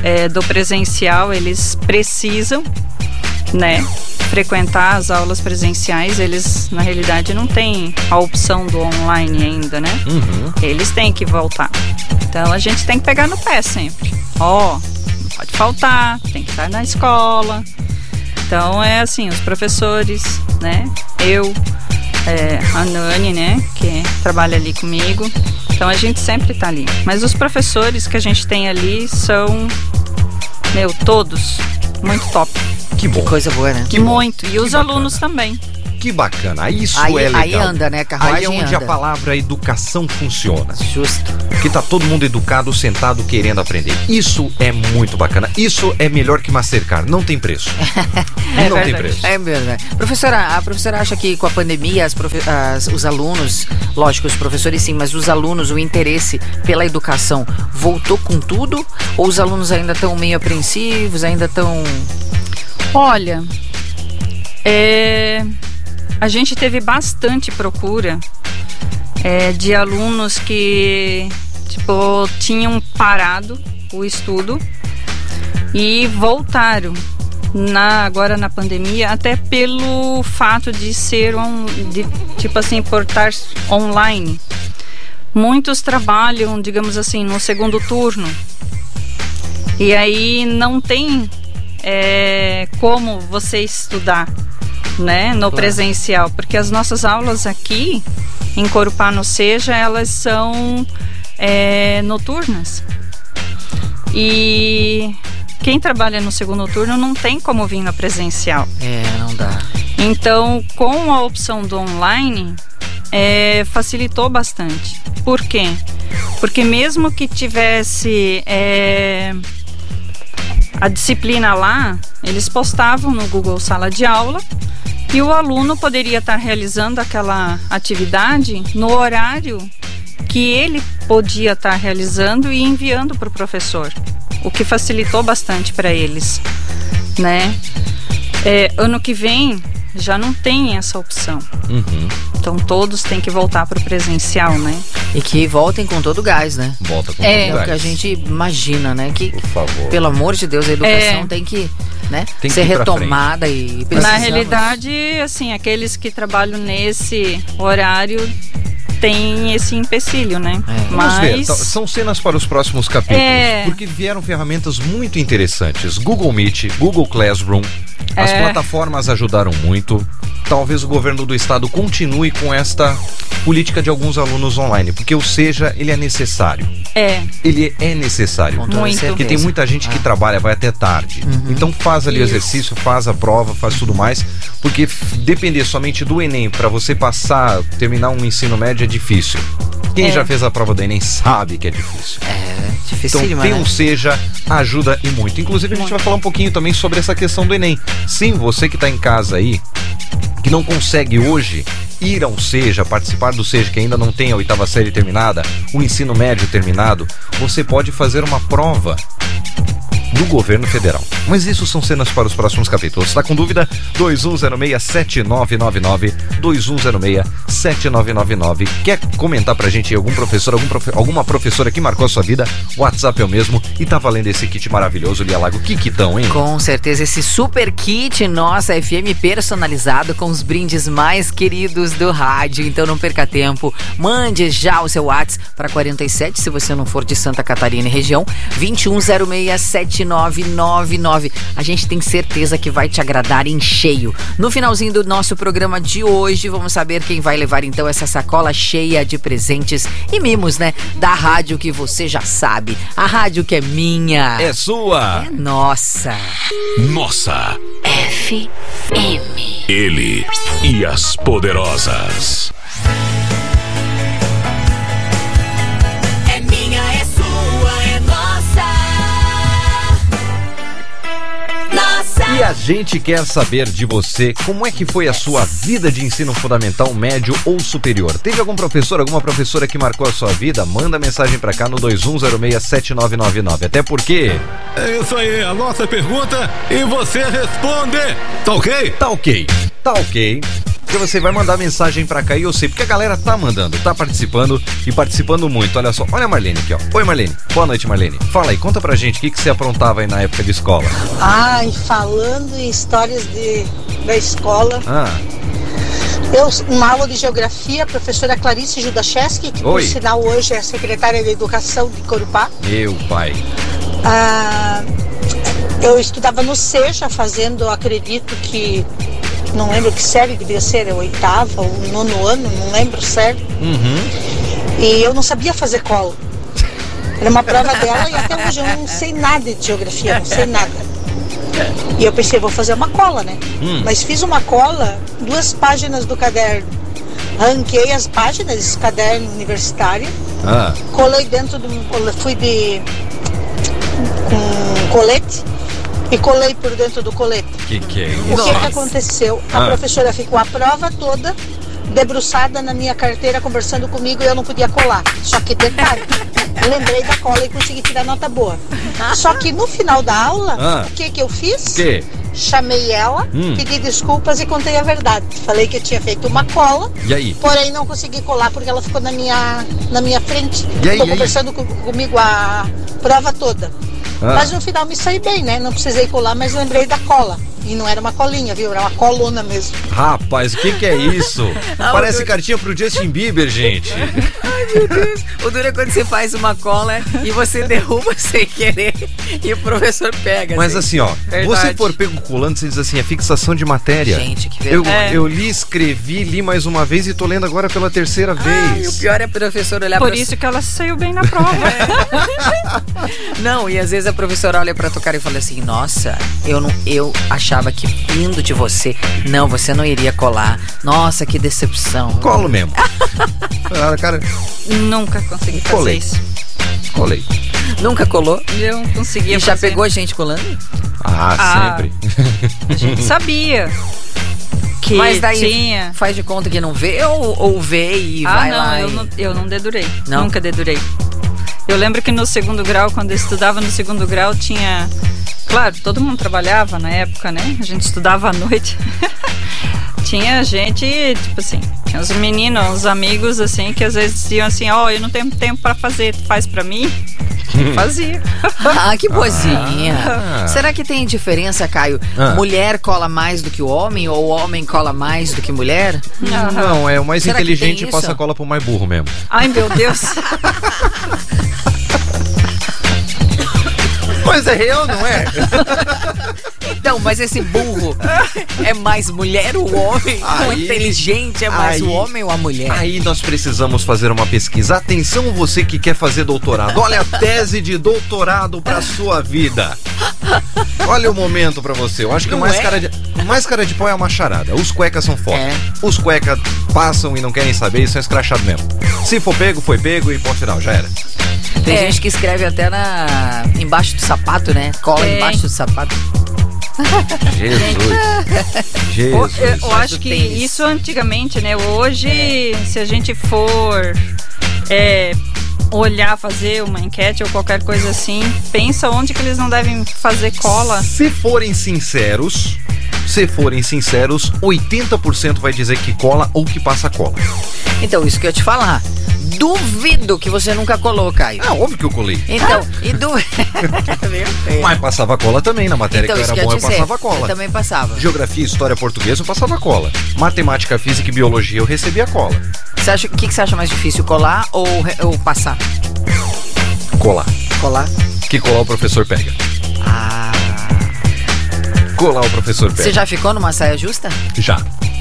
Speaker 4: é, do presencial eles precisam, né? Frequentar as aulas presenciais, eles na realidade não têm a opção do online ainda, né?
Speaker 3: Uhum.
Speaker 4: Eles têm que voltar. Então a gente tem que pegar no pé sempre. Ó, não pode faltar, tem que estar na escola. Então é assim, os professores, né? Eu, é, a Nani, né? Que trabalha ali comigo. Então a gente sempre tá ali. Mas os professores que a gente tem ali são, meu, todos muito top.
Speaker 3: Que bom.
Speaker 2: Coisa boa, né?
Speaker 3: Que
Speaker 4: muito. E os alunos também.
Speaker 3: Que bacana. Isso
Speaker 2: Aí-
Speaker 3: é legal.
Speaker 2: aí anda, né?
Speaker 3: Aí é
Speaker 2: Carruagem
Speaker 3: onde a
Speaker 2: anda.
Speaker 3: palavra educação funciona.
Speaker 2: Justo.
Speaker 3: Porque tá todo mundo educado, sentado, querendo aprender. Isso é muito bacana. Isso é melhor que Mastercard. Não tem preço.
Speaker 4: É
Speaker 3: não tem
Speaker 4: verdade.
Speaker 3: preço.
Speaker 2: É verdade. Professora, a professora acha que com a pandemia as profe- as- os alunos, lógico, os professores sim, mas os alunos, o interesse pela educação voltou com tudo? Ou os alunos ainda estão meio apreensivos, ainda estão.
Speaker 4: Olha, é, a gente teve bastante procura é, de alunos que tipo tinham parado o estudo e voltaram na agora na pandemia até pelo fato de ser um de, tipo assim por estar online. Muitos trabalham digamos assim no segundo turno. E aí não tem é, como você estudar, né, no presencial, porque as nossas aulas aqui em Corupá no Seja, elas são é, noturnas. E quem trabalha no segundo turno não tem como vir no presencial.
Speaker 2: É, não dá.
Speaker 4: Então, com a opção do online, é, facilitou bastante. Por quê? Porque mesmo que tivesse é, a disciplina lá, eles postavam no Google Sala de Aula e o aluno poderia estar realizando aquela atividade no horário que ele podia estar realizando e enviando para o professor, o que facilitou bastante para eles, né? É, ano que vem já não tem essa opção.
Speaker 3: Uhum.
Speaker 4: Então todos têm que voltar para o presencial, né?
Speaker 2: E que voltem com todo o gás, né?
Speaker 3: Volta com
Speaker 4: É,
Speaker 2: É
Speaker 3: todo
Speaker 2: o que a
Speaker 3: gás.
Speaker 2: gente imagina, né? Que,
Speaker 3: Por favor.
Speaker 2: pelo amor de Deus, a educação
Speaker 4: É.
Speaker 2: tem que, né,
Speaker 3: Tem que
Speaker 2: ser retomada e
Speaker 4: Na
Speaker 2: precisamos-
Speaker 4: realidade, assim, aqueles que trabalham nesse horário têm esse empecilho, né?
Speaker 2: É.
Speaker 3: Vamos ver,
Speaker 4: Mas
Speaker 3: tá- são cenas para os próximos capítulos,
Speaker 4: É.
Speaker 3: porque vieram ferramentas muito interessantes. Google Meet, Google Classroom, as
Speaker 4: É.
Speaker 3: plataformas ajudaram muito. Talvez o governo do estado continue com esta política de alguns alunos online, porque o seja, ele é necessário.
Speaker 4: é,
Speaker 3: Ele é necessário.
Speaker 4: Muito.
Speaker 3: Porque tem muita gente que trabalha, vai até tarde. Então faz ali o exercício, faz a prova, faz tudo mais. Porque depender somente do Enem para você passar, terminar um ensino médio é difícil. Quem
Speaker 4: É.
Speaker 3: já fez a prova do Enem sabe que é difícil.
Speaker 2: É,
Speaker 3: Então
Speaker 2: dificílima,
Speaker 3: tem
Speaker 2: né?
Speaker 3: um seja, ajuda e muito. Inclusive a gente vai falar um pouquinho também sobre essa questão do Enem. Sim, você que está em casa aí, que não consegue hoje ir ao SEJA, participar do SEJA, que ainda não tem a oitava série terminada, o ensino médio terminado, você pode fazer uma prova do governo federal. Mas isso são cenas para os próximos capítulos. Está com dúvida? 2106-7999, 2106-7999. Quer comentar pra gente aí algum professor, algum alguma professora que marcou a sua vida? WhatsApp é o mesmo e tá valendo esse kit maravilhoso, Lia Lago. Que kitão, hein?
Speaker 2: Com certeza, esse super kit nossa FM personalizado com os brindes mais queridos do rádio. Então não perca tempo, mande já o seu WhatsApp para 47, se você não for de Santa Catarina e região, 21067999. A gente tem certeza que vai te agradar em cheio. No finalzinho do nosso programa de hoje, vamos saber quem vai levar então essa sacola cheia de presentes e mimos, né? Da rádio que você já sabe. A rádio que é minha.
Speaker 3: É sua!
Speaker 2: É nossa.
Speaker 6: Nossa,
Speaker 5: FM.
Speaker 6: ele e as poderosas.
Speaker 3: E a gente quer saber de você como é que foi a sua vida de ensino fundamental, médio ou superior. Teve algum professor, alguma professora que marcou a sua vida? Manda mensagem pra cá no 21067999. Até porque
Speaker 1: É isso aí, a nossa pergunta e você responde. Tá ok?
Speaker 3: tá ok, tá ok. Porque você vai mandar mensagem pra cá e eu sei, porque a galera tá mandando, tá participando e participando muito. Olha só, olha a Marlene aqui, ó. Oi, Marlene. Boa noite, Marlene. Fala aí, conta pra gente o que, que você aprontava aí na época de escola.
Speaker 7: Ai, falando em histórias de, da escola,
Speaker 3: Ah,
Speaker 7: eu, uma aula de geografia, a professora Clarice Judacheski, que
Speaker 3: Oi.
Speaker 7: por sinal hoje é secretária de Educação de Corupá,
Speaker 3: meu pai.
Speaker 7: ah, eu estudava no SEJA, fazendo, acredito que, não lembro que série devia ser, a oitava ou nono ano, não lembro certo,
Speaker 3: Uhum.
Speaker 7: e eu não sabia fazer cola. Era uma prova dela e até hoje eu não sei nada de geografia, não sei nada. E eu pensei, vou fazer uma cola, né?
Speaker 3: Hum.
Speaker 7: Mas fiz uma cola, duas páginas do caderno. Ranquei as páginas desse caderno universitário,
Speaker 3: Ah,
Speaker 7: colei dentro do. Fui de. com colete e colei por dentro do colete.
Speaker 3: que que é
Speaker 7: O
Speaker 3: isso?
Speaker 7: que, que aconteceu? A
Speaker 3: Ah.
Speaker 7: professora ficou a prova toda debruçada na minha carteira conversando comigo e eu não podia colar. Só que detalhe, lembrei da cola e consegui tirar nota boa. Só que no final da aula,
Speaker 3: Ah.
Speaker 7: o que que eu fiz?
Speaker 3: Que?
Speaker 7: Chamei ela,
Speaker 3: Hum.
Speaker 7: pedi desculpas e contei a verdade. Falei que eu tinha feito uma cola,
Speaker 3: E aí?
Speaker 7: porém não consegui colar porque ela ficou na minha, na minha frente.
Speaker 3: E aí,
Speaker 7: Ficou
Speaker 3: e aí?
Speaker 7: conversando com- comigo a prova toda.
Speaker 3: Ah.
Speaker 7: Mas no final me saí bem, né? Não precisei colar, mas lembrei da cola. E não era uma colinha, viu? Era uma coluna mesmo.
Speaker 3: Rapaz, o que que é isso? Parece cartinha pro Justin Bieber, gente.
Speaker 2: Meu Deus. O duro é quando você faz uma cola e você derruba sem querer e o professor pega.
Speaker 3: Mas assim, ó,
Speaker 2: Verdade.
Speaker 3: você for pego colando, você diz assim, é fixação de matéria.
Speaker 2: Gente, que
Speaker 3: Eu,
Speaker 2: vergonha.
Speaker 3: eu li, escrevi, li mais uma vez e tô lendo agora pela terceira
Speaker 2: Ai, o
Speaker 3: vez.
Speaker 2: pior é o professor olhar
Speaker 4: Por
Speaker 2: pra
Speaker 4: isso que ela saiu bem na prova.
Speaker 2: Não, e às vezes a professora olha pra tua cara e fala assim: Nossa, eu não, eu achava que vindo de você, não, você não iria colar. Nossa, que decepção.
Speaker 3: Colo mesmo. Cara,
Speaker 4: Nunca consegui fazer
Speaker 3: Colei.
Speaker 4: isso.
Speaker 3: colei.
Speaker 2: Nunca colou?
Speaker 4: Eu não conseguia
Speaker 2: E já
Speaker 4: fazer.
Speaker 2: pegou a gente colando?
Speaker 3: Ah,
Speaker 4: Ah.
Speaker 3: sempre.
Speaker 4: A gente sabia que
Speaker 2: Mas daí
Speaker 4: tinha.
Speaker 2: faz de conta que não vê ou, ou vê e
Speaker 4: Ah,
Speaker 2: vai
Speaker 4: não
Speaker 2: lá.
Speaker 4: eu,
Speaker 2: e-
Speaker 4: não, eu não dedurei.
Speaker 2: Não?
Speaker 4: Nunca dedurei. Eu lembro que no segundo grau, quando eu estudava no segundo grau, tinha. Claro, todo mundo trabalhava na época, né? A gente estudava à noite. tinha gente, tipo assim, tinha os meninos, os amigos, assim, que às vezes diziam assim: Ó, eu não tenho tempo pra fazer, tu faz pra mim? Fazia.
Speaker 2: Ah, que boazinha.
Speaker 3: Ah.
Speaker 2: Será que tem diferença, Caio?
Speaker 3: Ah.
Speaker 2: Mulher cola mais do que o homem ou o homem cola mais do que mulher?
Speaker 3: Não, é o mais
Speaker 2: Será
Speaker 3: inteligente passa a cola pro mais burro mesmo.
Speaker 4: Ai, meu Deus.
Speaker 3: Mas é real, não é?
Speaker 2: Então, mas esse burro é mais mulher ou homem? o
Speaker 3: Aí-
Speaker 2: inteligente é mais o
Speaker 3: aí-
Speaker 2: homem ou a mulher?
Speaker 3: Aí nós precisamos fazer uma pesquisa. Atenção você que quer fazer doutorado. Olha a tese de doutorado pra sua vida. Olha o momento pra você. Eu acho que o mais
Speaker 2: é?
Speaker 3: cara de o mais cara de pau é a macharada. Os cuecas são foda.
Speaker 2: É.
Speaker 3: Os cuecas passam e não querem saber e são escrachados mesmo. Se for pego, foi pego e ponto final, já era.
Speaker 2: Tem
Speaker 4: É.
Speaker 2: gente que escreve até na embaixo do sapato, né? Cola embaixo do sapato.
Speaker 3: Jesus.
Speaker 4: Eu,
Speaker 3: Jesus.
Speaker 4: eu acho que isso antigamente, né? Hoje, se a gente for é, olhar, fazer uma enquete ou qualquer coisa assim, pensa onde que eles não devem fazer cola.
Speaker 3: Se forem sinceros, se forem sinceros, 80% vai dizer que cola ou que passa cola.
Speaker 2: Então, isso que eu ia te falar. Duvido que você nunca colou, Caio.
Speaker 3: Ah, óbvio que eu colei.
Speaker 2: Então, e du... Meu
Speaker 3: Mas passava cola também, na matéria
Speaker 2: Então,
Speaker 3: que eu era
Speaker 2: que eu
Speaker 3: bom eu
Speaker 2: dizer.
Speaker 3: passava cola.
Speaker 2: Eu também passava.
Speaker 3: Geografia, história, português eu passava cola. Matemática, física e biologia eu recebia cola.
Speaker 2: Você acha, o que, que você acha mais difícil, colar ou, ou passar?
Speaker 3: Colar.
Speaker 2: Colar.
Speaker 3: Que colar o professor pega.
Speaker 2: Ah.
Speaker 3: Colar o professor pega.
Speaker 2: Você já ficou numa saia justa?
Speaker 3: Já.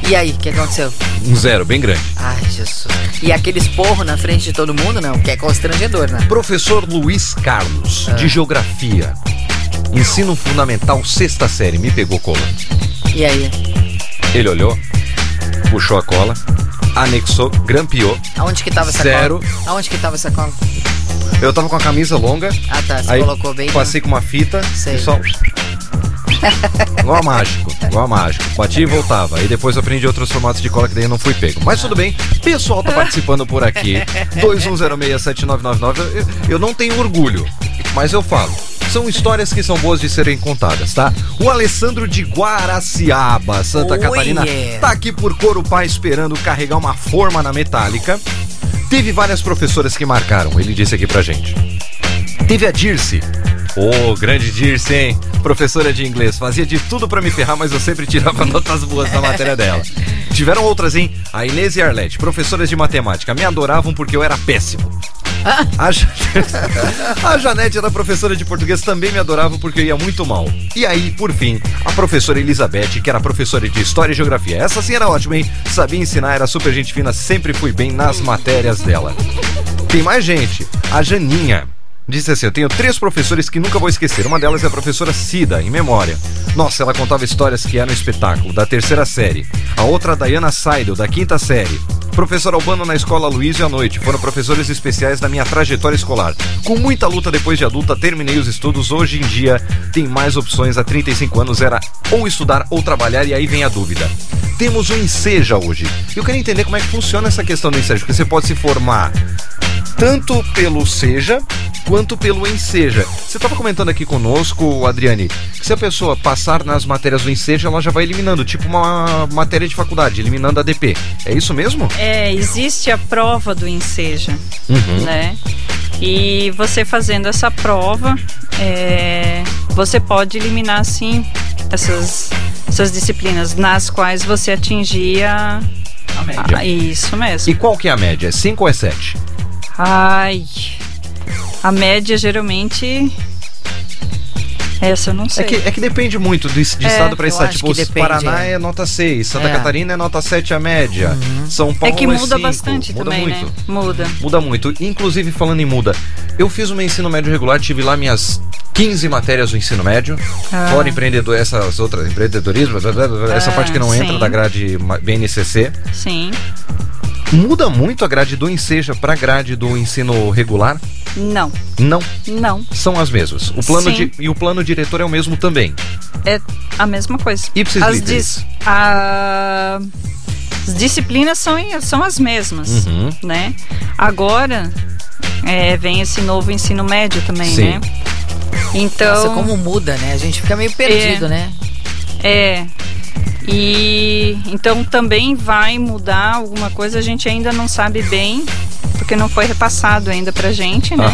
Speaker 2: E aí, o que aconteceu?
Speaker 3: Um zero, bem grande.
Speaker 2: Ai, Jesus. E aquele esporro na frente de todo mundo, não? Que é constrangedor, né?
Speaker 3: Professor Luiz Carlos,
Speaker 2: Ah.
Speaker 3: de Geografia. Ensino Fundamental, sexta série, me pegou cola.
Speaker 2: E aí?
Speaker 3: Ele olhou, puxou a cola, anexou, grampeou.
Speaker 2: Aonde que tava essa
Speaker 3: Zero.
Speaker 2: cola? Aonde que tava essa cola?
Speaker 3: Eu tava com a camisa longa,
Speaker 2: Ah, tá. Você
Speaker 3: aí
Speaker 2: colocou bem.
Speaker 3: passei com uma fita
Speaker 2: Sei.
Speaker 3: e só... igual a mágico, igual a mágico. Bati e voltava. Aí depois eu aprendi outros formatos de cola que daí eu não fui pego. Mas tudo bem, pessoal tá participando por aqui. 21067999. Eu, eu não tenho orgulho, mas eu falo. São histórias que são boas de serem contadas, tá? O Alessandro de Guaraciaba, Santa
Speaker 2: Oh,
Speaker 3: Catarina,
Speaker 2: yeah.
Speaker 3: tá aqui por Corupá esperando carregar uma forma na metálica. Teve várias professoras que marcaram, ele disse aqui pra gente. Teve a Dirce. Ô, grande Dirce, hein? Professora de inglês. Fazia de tudo pra me ferrar, mas eu sempre tirava notas boas na matéria dela. Tiveram outras, hein? A Inês e a Arlete, professoras de matemática. Me adoravam porque eu era péssimo. A, Ja- a Janete era professora de português, também me adorava porque eu ia muito mal. E aí, por fim, a professora Elizabeth, que era professora de História e Geografia. Essa sim era ótima, hein? Sabia ensinar, era super gente fina, sempre fui bem nas matérias dela. Tem mais gente. A Janinha. Disse assim: Eu tenho três professores que nunca vou esquecer. Uma delas é a professora Cida, em memória. Nossa, ela contava histórias que eram espetáculo, da terceira série. A outra, a Diana Seidel, da quinta série. Professor Albano na escola Luiz à noite. Foram professores especiais da minha trajetória escolar. Com muita luta depois de adulta, terminei os estudos. Hoje em dia, tem mais opções. Há 35 anos era ou estudar ou trabalhar, e aí vem a dúvida. Temos o Enseja hoje. Eu quero entender como é que funciona essa questão do Enseja, porque você pode se formar tanto pelo Seja quanto pelo Enseja. Você estava comentando aqui conosco, Adriane, que se a pessoa passar nas matérias do Enseja, ela já vai eliminando, tipo uma matéria de faculdade, eliminando a DP. É isso mesmo?
Speaker 4: É, existe a prova do Enseja,
Speaker 3: Uhum.
Speaker 4: né? E você fazendo essa prova, é, você pode eliminar sim essas, essas disciplinas nas quais você atingia
Speaker 3: A média.
Speaker 4: Ah, isso mesmo.
Speaker 3: E qual que é a média? É 5 ou é 7?
Speaker 4: Ai, a média geralmente. Essa eu não sei.
Speaker 3: É que, é que depende muito de, de
Speaker 4: É,
Speaker 3: estado para estado. Tipo, Paraná
Speaker 2: é.
Speaker 3: é. nota 6, Santa
Speaker 2: É.
Speaker 3: Catarina é nota 7 a média. São Paulo
Speaker 4: É que muda bastante
Speaker 3: muda
Speaker 4: também,
Speaker 3: muito.
Speaker 4: né? Muda.
Speaker 3: Muda muito. Inclusive, falando em muda, eu fiz o meu ensino médio regular, tive lá minhas 15 matérias do ensino médio,
Speaker 4: Ah.
Speaker 3: fora empreendedor, essas outras, empreendedorismo, blá, blá, blá, essa
Speaker 4: Ah,
Speaker 3: parte que não entra
Speaker 4: sim.
Speaker 3: da grade BNCC.
Speaker 4: Sim.
Speaker 3: Muda muito a grade do Enseja para a grade do ensino regular?
Speaker 4: Não.
Speaker 3: Não,
Speaker 4: Não.
Speaker 3: são as mesmas. O plano
Speaker 4: Sim.
Speaker 3: de, e o plano diretor é o mesmo também.
Speaker 4: É a mesma coisa.
Speaker 3: Ipsis
Speaker 4: as,
Speaker 3: literis.
Speaker 4: a- as disciplinas são, são as mesmas,
Speaker 3: Uhum.
Speaker 4: né? Agora é, vem esse novo ensino médio também,
Speaker 3: Sim.
Speaker 4: né? Então,
Speaker 2: Nossa, como muda, né? A gente fica meio perdido,
Speaker 4: É.
Speaker 2: né?
Speaker 4: É. E então também vai mudar alguma coisa, a gente ainda não sabe bem, porque não foi repassado ainda pra gente, né?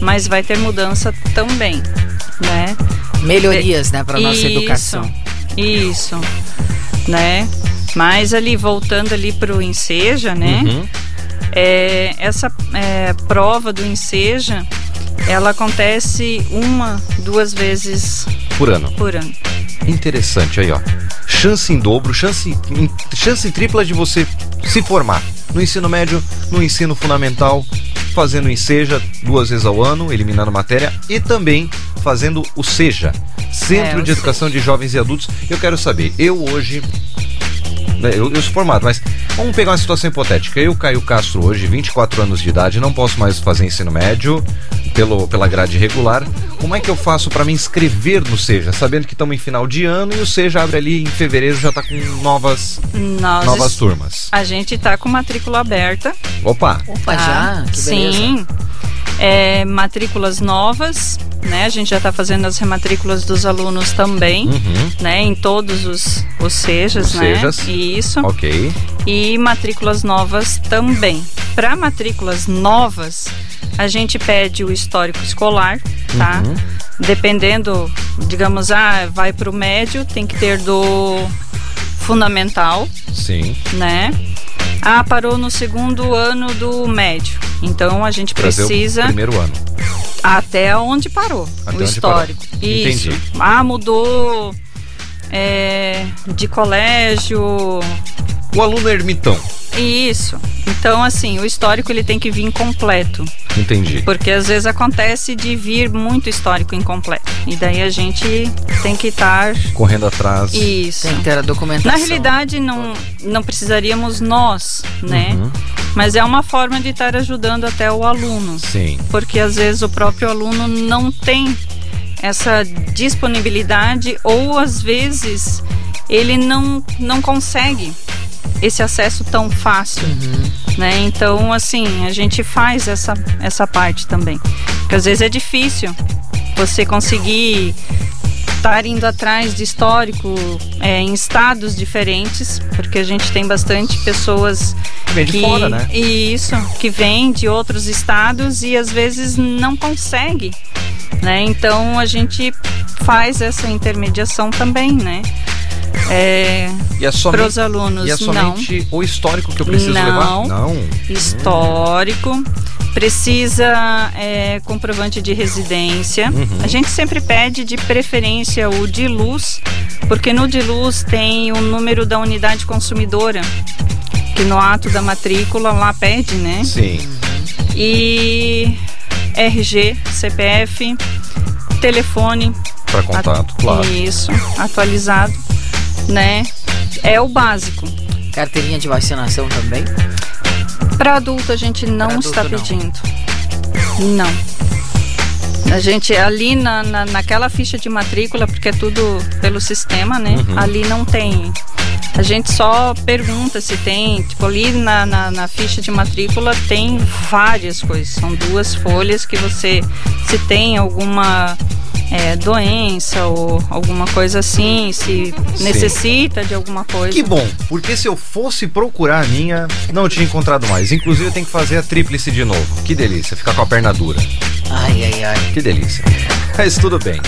Speaker 4: Mas vai ter mudança também, né?
Speaker 2: Melhorias, né, para nossa
Speaker 4: Isso,
Speaker 2: educação.
Speaker 4: Isso, né? Mas ali, voltando ali para o Enseja, né?
Speaker 3: Uhum.
Speaker 4: É, essa é, prova do Enseja, ela acontece uma, duas vezes
Speaker 3: Por ano.
Speaker 4: por ano.
Speaker 3: Interessante aí, ó. Chance em dobro, chance, em- chance tripla de você se formar no ensino médio, no ensino fundamental, fazendo o Enseja duas vezes ao ano, eliminando matéria, e também fazendo o SEJA, Centro
Speaker 4: É,
Speaker 3: de Educação de Jovens e Adultos. Eu quero saber, eu hoje. Né, Eu, eu sou formado, mas vamos pegar uma situação hipotética. Eu, Caio Castro, hoje, 24 anos de idade, não posso mais fazer ensino médio pelo, pela grade regular. Como é que eu faço para me inscrever no SEJA, sabendo que estamos em final de ano e o SEJA abre ali em fevereiro já está com novas,
Speaker 4: Nós
Speaker 3: novas turmas?
Speaker 4: A gente tá com matrícula aberta.
Speaker 3: Opa!
Speaker 2: Opa,
Speaker 4: tá?
Speaker 2: já? Que beleza.
Speaker 4: É, matrículas novas, né? A gente já está fazendo as rematrículas dos alunos também,
Speaker 3: Uhum.
Speaker 4: né? Em todos os, os sejas,
Speaker 3: Os
Speaker 4: né?
Speaker 3: sejas.
Speaker 4: Isso.
Speaker 3: Ok.
Speaker 4: e matrículas novas também. Para matrículas novas, a gente pede o histórico escolar, tá?
Speaker 3: Uhum.
Speaker 4: Dependendo, digamos, ah, vai para o médio, tem que ter do fundamental,
Speaker 3: Sim.
Speaker 4: né? Ah, parou no segundo ano do médio. Então a gente
Speaker 3: Trazer
Speaker 4: precisa
Speaker 3: primeiro ano.
Speaker 4: até onde parou
Speaker 3: Até
Speaker 4: o
Speaker 3: onde
Speaker 4: histórico.
Speaker 3: parou.
Speaker 4: Isso.
Speaker 3: Entendi.
Speaker 4: Ah, mudou é, de colégio,
Speaker 3: O aluno é ermitão.
Speaker 4: isso. Então, assim, o histórico ele tem que vir completo.
Speaker 3: Entendi.
Speaker 4: Porque às vezes acontece de vir muito histórico incompleto. E daí a gente tem que estar.
Speaker 3: Correndo atrás.
Speaker 4: Isso.
Speaker 2: Tem que ter a documentação.
Speaker 4: Na realidade, não, não precisaríamos nós, né?
Speaker 3: Uhum.
Speaker 4: Mas é uma forma de estar ajudando até o aluno.
Speaker 3: Sim.
Speaker 4: Porque às vezes o próprio aluno não tem essa disponibilidade ou às vezes ele não, não consegue esse acesso tão fácil, né? Então, assim, a gente faz essa, essa parte também. Porque às vezes é difícil você conseguir estar indo atrás de histórico é, em estados diferentes, porque a gente tem bastante pessoas
Speaker 3: Vem de
Speaker 4: que,
Speaker 3: fora, né?
Speaker 4: Isso, que vem de outros estados e às vezes não consegue, né? Então a gente faz essa intermediação também, né? É,
Speaker 3: E é
Speaker 4: para
Speaker 3: somente,
Speaker 4: os alunos,
Speaker 3: e é
Speaker 4: não.
Speaker 3: somente o histórico que eu preciso
Speaker 4: Não.
Speaker 3: levar? Não.
Speaker 4: histórico, precisa é, comprovante de residência.
Speaker 3: Uhum.
Speaker 4: A gente sempre pede de preferência o de luz, porque no de luz tem o número da unidade consumidora, que no ato da matrícula lá pede, né?
Speaker 3: Sim.
Speaker 4: E RG, CPF, telefone.
Speaker 3: Para contato,
Speaker 4: At-
Speaker 3: claro.
Speaker 4: Isso, atualizado, né? É o básico.
Speaker 2: Carteirinha de vacinação também?
Speaker 4: Para adulto a gente não
Speaker 2: adulto,
Speaker 4: está
Speaker 2: não.
Speaker 4: pedindo. Não. A gente ali na, na, naquela ficha de matrícula, porque é tudo pelo sistema, né?
Speaker 3: Uhum.
Speaker 4: Ali não tem. A gente só pergunta se tem, tipo, ali na, na, na ficha de matrícula tem várias coisas. São duas folhas que você, se tem alguma é, doença ou alguma coisa assim, se necessita de alguma coisa.
Speaker 3: Que bom, porque se eu fosse procurar a minha, não tinha encontrado mais. Inclusive eu tenho que fazer a tríplice de novo. Que delícia, ficar com a perna dura.
Speaker 2: Ai, ai, ai.
Speaker 3: Que delícia. Mas tudo bem.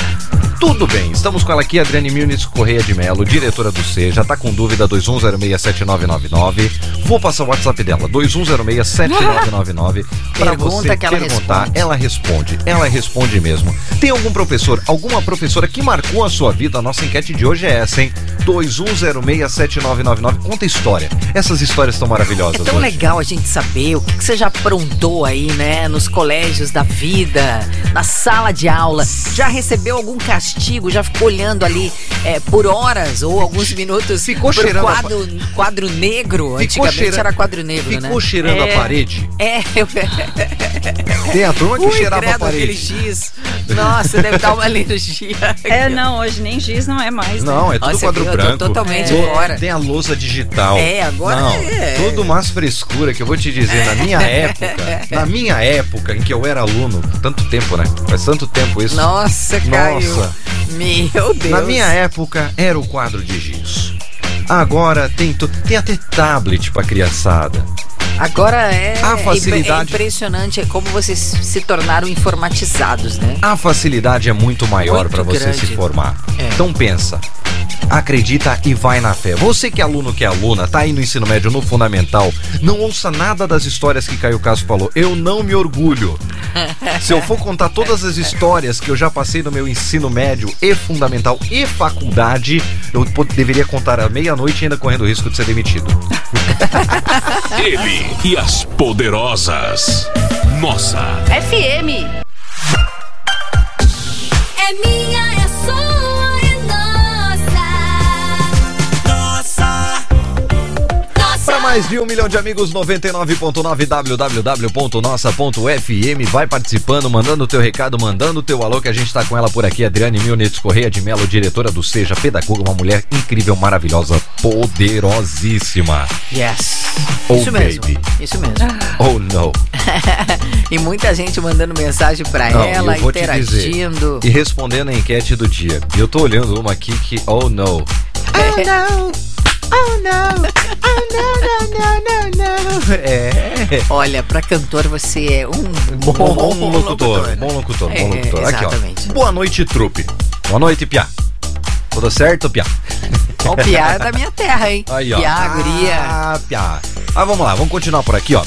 Speaker 3: Tudo bem, estamos com ela aqui, Adriane Muniz Correia de Melo, diretora do. Já tá com dúvida, 21067999. Vou passar o WhatsApp dela, 21067999. pra
Speaker 2: Pergunta
Speaker 3: você
Speaker 2: que ela
Speaker 3: perguntar.
Speaker 2: responde.
Speaker 3: Ela responde, ela responde mesmo. Tem algum professor, alguma professora que marcou a sua vida? A nossa enquete de hoje é essa, hein? 21067999. Conta história. Essas histórias estão maravilhosas
Speaker 2: É tão
Speaker 3: hoje.
Speaker 2: legal a gente saber o que, que você já aprontou aí, né? Nos colégios da vida, na sala de aula. Já recebeu algum castigo? Já ficou olhando ali é, por horas ou alguns minutos
Speaker 3: Ficou
Speaker 2: pro
Speaker 3: cheirando a
Speaker 2: quadro, quadro negro?
Speaker 3: Ficou
Speaker 2: Antigamente
Speaker 3: cheira-
Speaker 2: era quadro negro,
Speaker 3: Ficou
Speaker 2: né?
Speaker 3: cheirando
Speaker 4: É.
Speaker 3: a parede?
Speaker 2: É, eu...
Speaker 3: Tem a turma que
Speaker 2: Ui,
Speaker 3: cheirava a
Speaker 2: credo, aquele
Speaker 3: parede.
Speaker 2: X. Nossa, deve dar uma alergia.
Speaker 4: É, não, hoje nem giz não é mais. né?
Speaker 3: Não, é tudo
Speaker 2: Nossa,
Speaker 3: quadro
Speaker 2: viu? Eu tô
Speaker 3: branco.
Speaker 2: totalmente
Speaker 3: Lo-
Speaker 2: fora.
Speaker 3: Tem a lousa digital.
Speaker 2: É, agora
Speaker 3: Não,
Speaker 2: é.
Speaker 3: tudo umas frescura que eu vou te dizer. Na minha época, na minha época em que eu era aluno, tanto tempo, né? Faz tanto tempo isso.
Speaker 2: Nossa, Caio.
Speaker 3: Nossa.
Speaker 2: Meu Deus.
Speaker 3: Na minha época era o quadro de giz. Agora tem, tu- tem até tablet pra criançada.
Speaker 2: Agora é,
Speaker 3: A
Speaker 2: é
Speaker 3: facilidade-
Speaker 2: impressionante como vocês se tornaram informatizados, né?
Speaker 3: A facilidade é muito maior para você se formar.
Speaker 2: É.
Speaker 3: Então pensa. Acredita e vai na fé. Você que é aluno, que é aluna, tá aí no ensino médio, no fundamental, não ouça nada das histórias que Caio Castro falou. Eu não me orgulho. Se eu for contar todas as histórias que eu já passei no meu ensino médio e fundamental e faculdade, eu deveria contar à meia-noite ainda correndo o risco de ser demitido.
Speaker 6: Ele e as poderosas. Nossa,
Speaker 5: FM.
Speaker 3: Mais de um milhão de amigos, 99.9 www.nossa.fm. Vai participando, mandando o teu recado, mandando o teu alô, que a gente tá com ela por aqui, Adriane Milnitz Correia de Melo, diretora do Seja Pedagoga, uma mulher incrível, maravilhosa, poderosíssima.
Speaker 2: Yes.
Speaker 3: Oh,
Speaker 2: Isso mesmo.
Speaker 3: baby.
Speaker 2: Isso mesmo.
Speaker 3: Oh, não.
Speaker 2: e muita gente mandando mensagem
Speaker 3: Não,
Speaker 2: ela, interagindo.
Speaker 3: E respondendo a enquete do dia. E eu tô olhando uma aqui que, oh, não. É.
Speaker 2: Olha, pra cantor você é um
Speaker 3: Bom, bom locutor, bom locutor,
Speaker 2: É,
Speaker 3: bom locutor. Aqui,
Speaker 2: exatamente.
Speaker 3: ó. Boa noite, trupe. Boa noite, Piá. Tudo certo, Piá?
Speaker 2: Ó, o Piá é da minha terra, hein?
Speaker 3: Aí, ó.
Speaker 2: Piá, guria.
Speaker 3: Ah, Piá. Ah, vamos lá, vamos continuar por aqui, ó.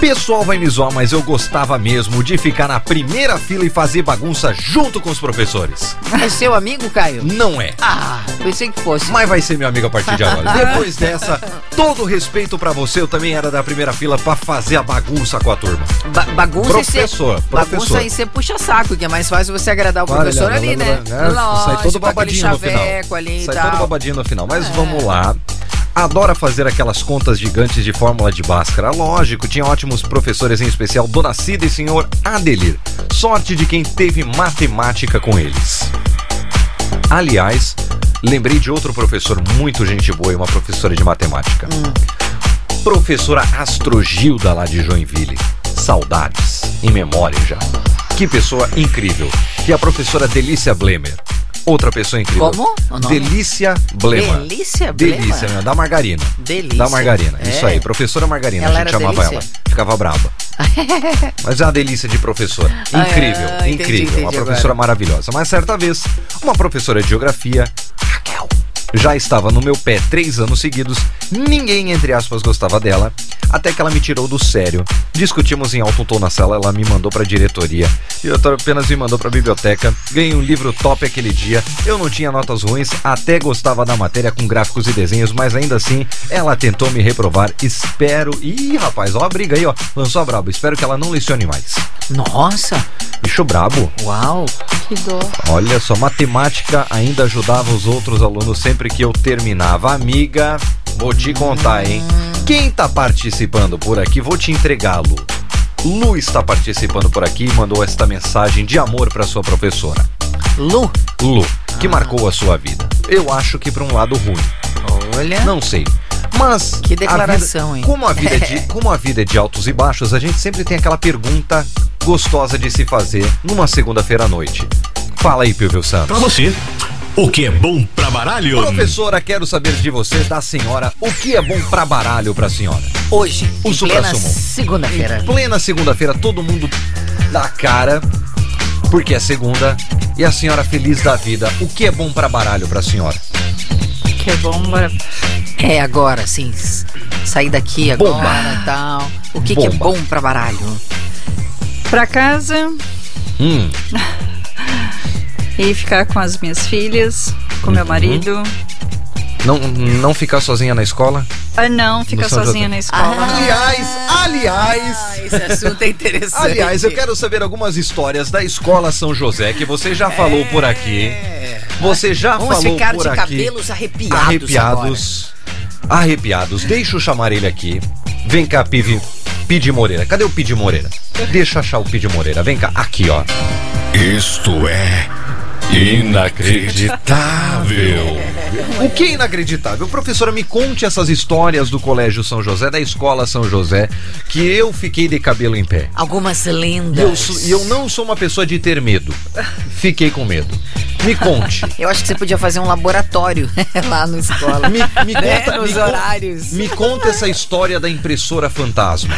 Speaker 3: Pessoal vai me zoar, mas eu gostava mesmo de ficar na primeira fila e fazer bagunça junto com os professores.
Speaker 2: É seu amigo, Caio?
Speaker 3: Não é.
Speaker 2: Ah, pensei que fosse.
Speaker 3: Mas vai ser meu amigo a partir de agora. Depois dessa, todo respeito pra você, eu também era da primeira fila pra fazer a bagunça com a turma.
Speaker 2: Ba- bagunça
Speaker 3: Professor,
Speaker 2: e ser, bagunça
Speaker 3: professor.
Speaker 2: e ser puxa-saco, que é mais fácil você agradar o
Speaker 3: Olha,
Speaker 2: professor ali, né?
Speaker 3: lá, lá, sai todo
Speaker 2: Lógico,
Speaker 3: babadinho no final.
Speaker 2: ali
Speaker 3: Sai
Speaker 2: tal.
Speaker 3: todo babadinho no final. Mas vamos lá. Adora fazer aquelas contas gigantes de fórmula de Bhaskara. Lógico, tinha ótimos professores, em especial Dona Cida e Senhor Adelir. Sorte de quem teve matemática com eles. Aliás, lembrei de outro professor muito gente boa e uma professora de matemática. Professora Astrogilda lá de Joinville. Saudades, em memória já. Que pessoa incrível. E a professora Delícia Blemer. Outra pessoa incrível.
Speaker 2: Como?
Speaker 3: Delícia Blema.
Speaker 2: Delícia Blema?
Speaker 3: Delícia, da margarina.
Speaker 2: Delícia.
Speaker 3: Da margarina,
Speaker 2: É.
Speaker 3: isso aí. Professora Margarina,
Speaker 2: Ela
Speaker 3: a gente chamava
Speaker 2: delícia?
Speaker 3: ela. Ficava braba. Mas é uma delícia de professora. Incrível,
Speaker 2: Ah, entendi,
Speaker 3: incrível. uma
Speaker 2: entendi
Speaker 3: professora
Speaker 2: agora.
Speaker 3: maravilhosa. Mas certa vez, uma professora de geografia, Raquel, Já estava no meu pé três anos seguidos, ninguém, entre aspas, gostava dela, até que ela me tirou do sério. Discutimos em alto tom na sala, ela me mandou pra diretoria. A diretora apenas me mandou pra biblioteca. Ganhei um livro top aquele dia. Eu não tinha notas ruins, até gostava da matéria com gráficos e desenhos, mas ainda assim, ela tentou me reprovar. Espero. Ih, rapaz, ó a briga aí, ó. Lançou a brabo. Espero que ela não lecione mais.
Speaker 2: Nossa,
Speaker 3: Bicho brabo.
Speaker 2: uau.
Speaker 4: Que dó.
Speaker 3: Olha só, matemática ainda ajudava os outros alunos sempre que eu terminava. Amiga, vou te contar, hein? Quem tá participando por aqui, vou te entregá-lo. Lu está participando por aqui e mandou esta mensagem de amor para sua professora.
Speaker 2: Lu,
Speaker 3: Lu, que marcou a sua vida. Eu acho que para um lado ruim.
Speaker 2: olha.
Speaker 3: Não sei. Mas
Speaker 2: Que
Speaker 3: a
Speaker 2: declaração,
Speaker 3: vida-
Speaker 2: hein?
Speaker 3: Como a vida é de, como a vida é de altos e baixos, a gente sempre tem aquela pergunta gostosa de se fazer numa segunda-feira à noite. Fala aí, Pilvio Santos.
Speaker 6: Pra você, o que é bom pra baralho?
Speaker 3: Professora, quero saber de você, da senhora, o que é bom pra baralho pra senhora?
Speaker 2: Hoje,
Speaker 3: O
Speaker 2: em plena segunda-feira.
Speaker 3: Em plena segunda-feira, todo mundo dá cara, porque é segunda, e a senhora feliz da vida. O que é bom pra baralho pra senhora?
Speaker 4: Que bom. bora-
Speaker 2: É agora, sim. Sair daqui agora
Speaker 3: Bomba.
Speaker 2: e tal. O que, que é
Speaker 3: Bomba.
Speaker 2: bom pra baralho?
Speaker 4: Pra casa
Speaker 3: Hum,
Speaker 4: e ficar com as minhas filhas, com meu marido.
Speaker 3: não, não ficar sozinha na escola?
Speaker 4: Ah, não, ficar sozinha na escola.
Speaker 3: Aliás, aliás.
Speaker 2: Ah, esse assunto é interessante.
Speaker 3: Aliás, eu quero saber algumas histórias da Escola São José que você já falou por aqui. Você já
Speaker 2: Vamos
Speaker 3: falou
Speaker 2: ficar
Speaker 3: por
Speaker 2: de
Speaker 3: aqui.
Speaker 2: cabelos arrepiados. agora.
Speaker 3: arrepiados. Arrepiados. Deixa eu chamar ele aqui. Vem cá, Pive. Pide Moreira. Cadê o Pide Moreira? Deixa eu achar o Pide Moreira. Vem cá. Aqui, ó.
Speaker 6: Isto é inacreditável.
Speaker 3: O que é inacreditável? Professora, me conte essas histórias do Colégio São José, da Escola São José, que eu fiquei de cabelo em pé.
Speaker 2: Algumas
Speaker 3: E
Speaker 2: lendas.
Speaker 3: eu, sou- e eu não sou uma pessoa de ter medo. Fiquei com medo. Me conte.
Speaker 2: Eu acho que você podia fazer um laboratório lá na escola.
Speaker 3: Me, me
Speaker 2: Né,
Speaker 3: conta,
Speaker 2: nos
Speaker 3: me con-
Speaker 2: horários.
Speaker 3: me conta essa história da impressora fantasma.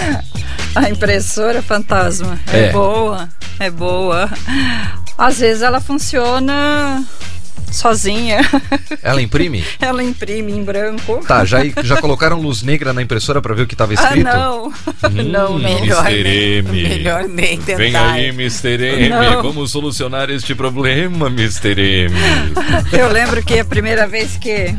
Speaker 4: A impressora fantasma.
Speaker 3: É.
Speaker 4: É. boa, é boa. Às vezes ela funciona sozinha.
Speaker 3: Ela imprime?
Speaker 4: Ela imprime em branco.
Speaker 3: Tá, já, já colocaram luz negra na impressora pra ver o que tava
Speaker 4: Ah,
Speaker 3: escrito?
Speaker 4: não. não, não.
Speaker 2: Melhor,
Speaker 6: Mr.
Speaker 2: nem,
Speaker 6: M.
Speaker 2: melhor nem tentar.
Speaker 6: Vem aí, Mr. M.
Speaker 4: Não.
Speaker 6: Vamos solucionar este problema, Mr. M.
Speaker 4: Eu lembro que a primeira vez que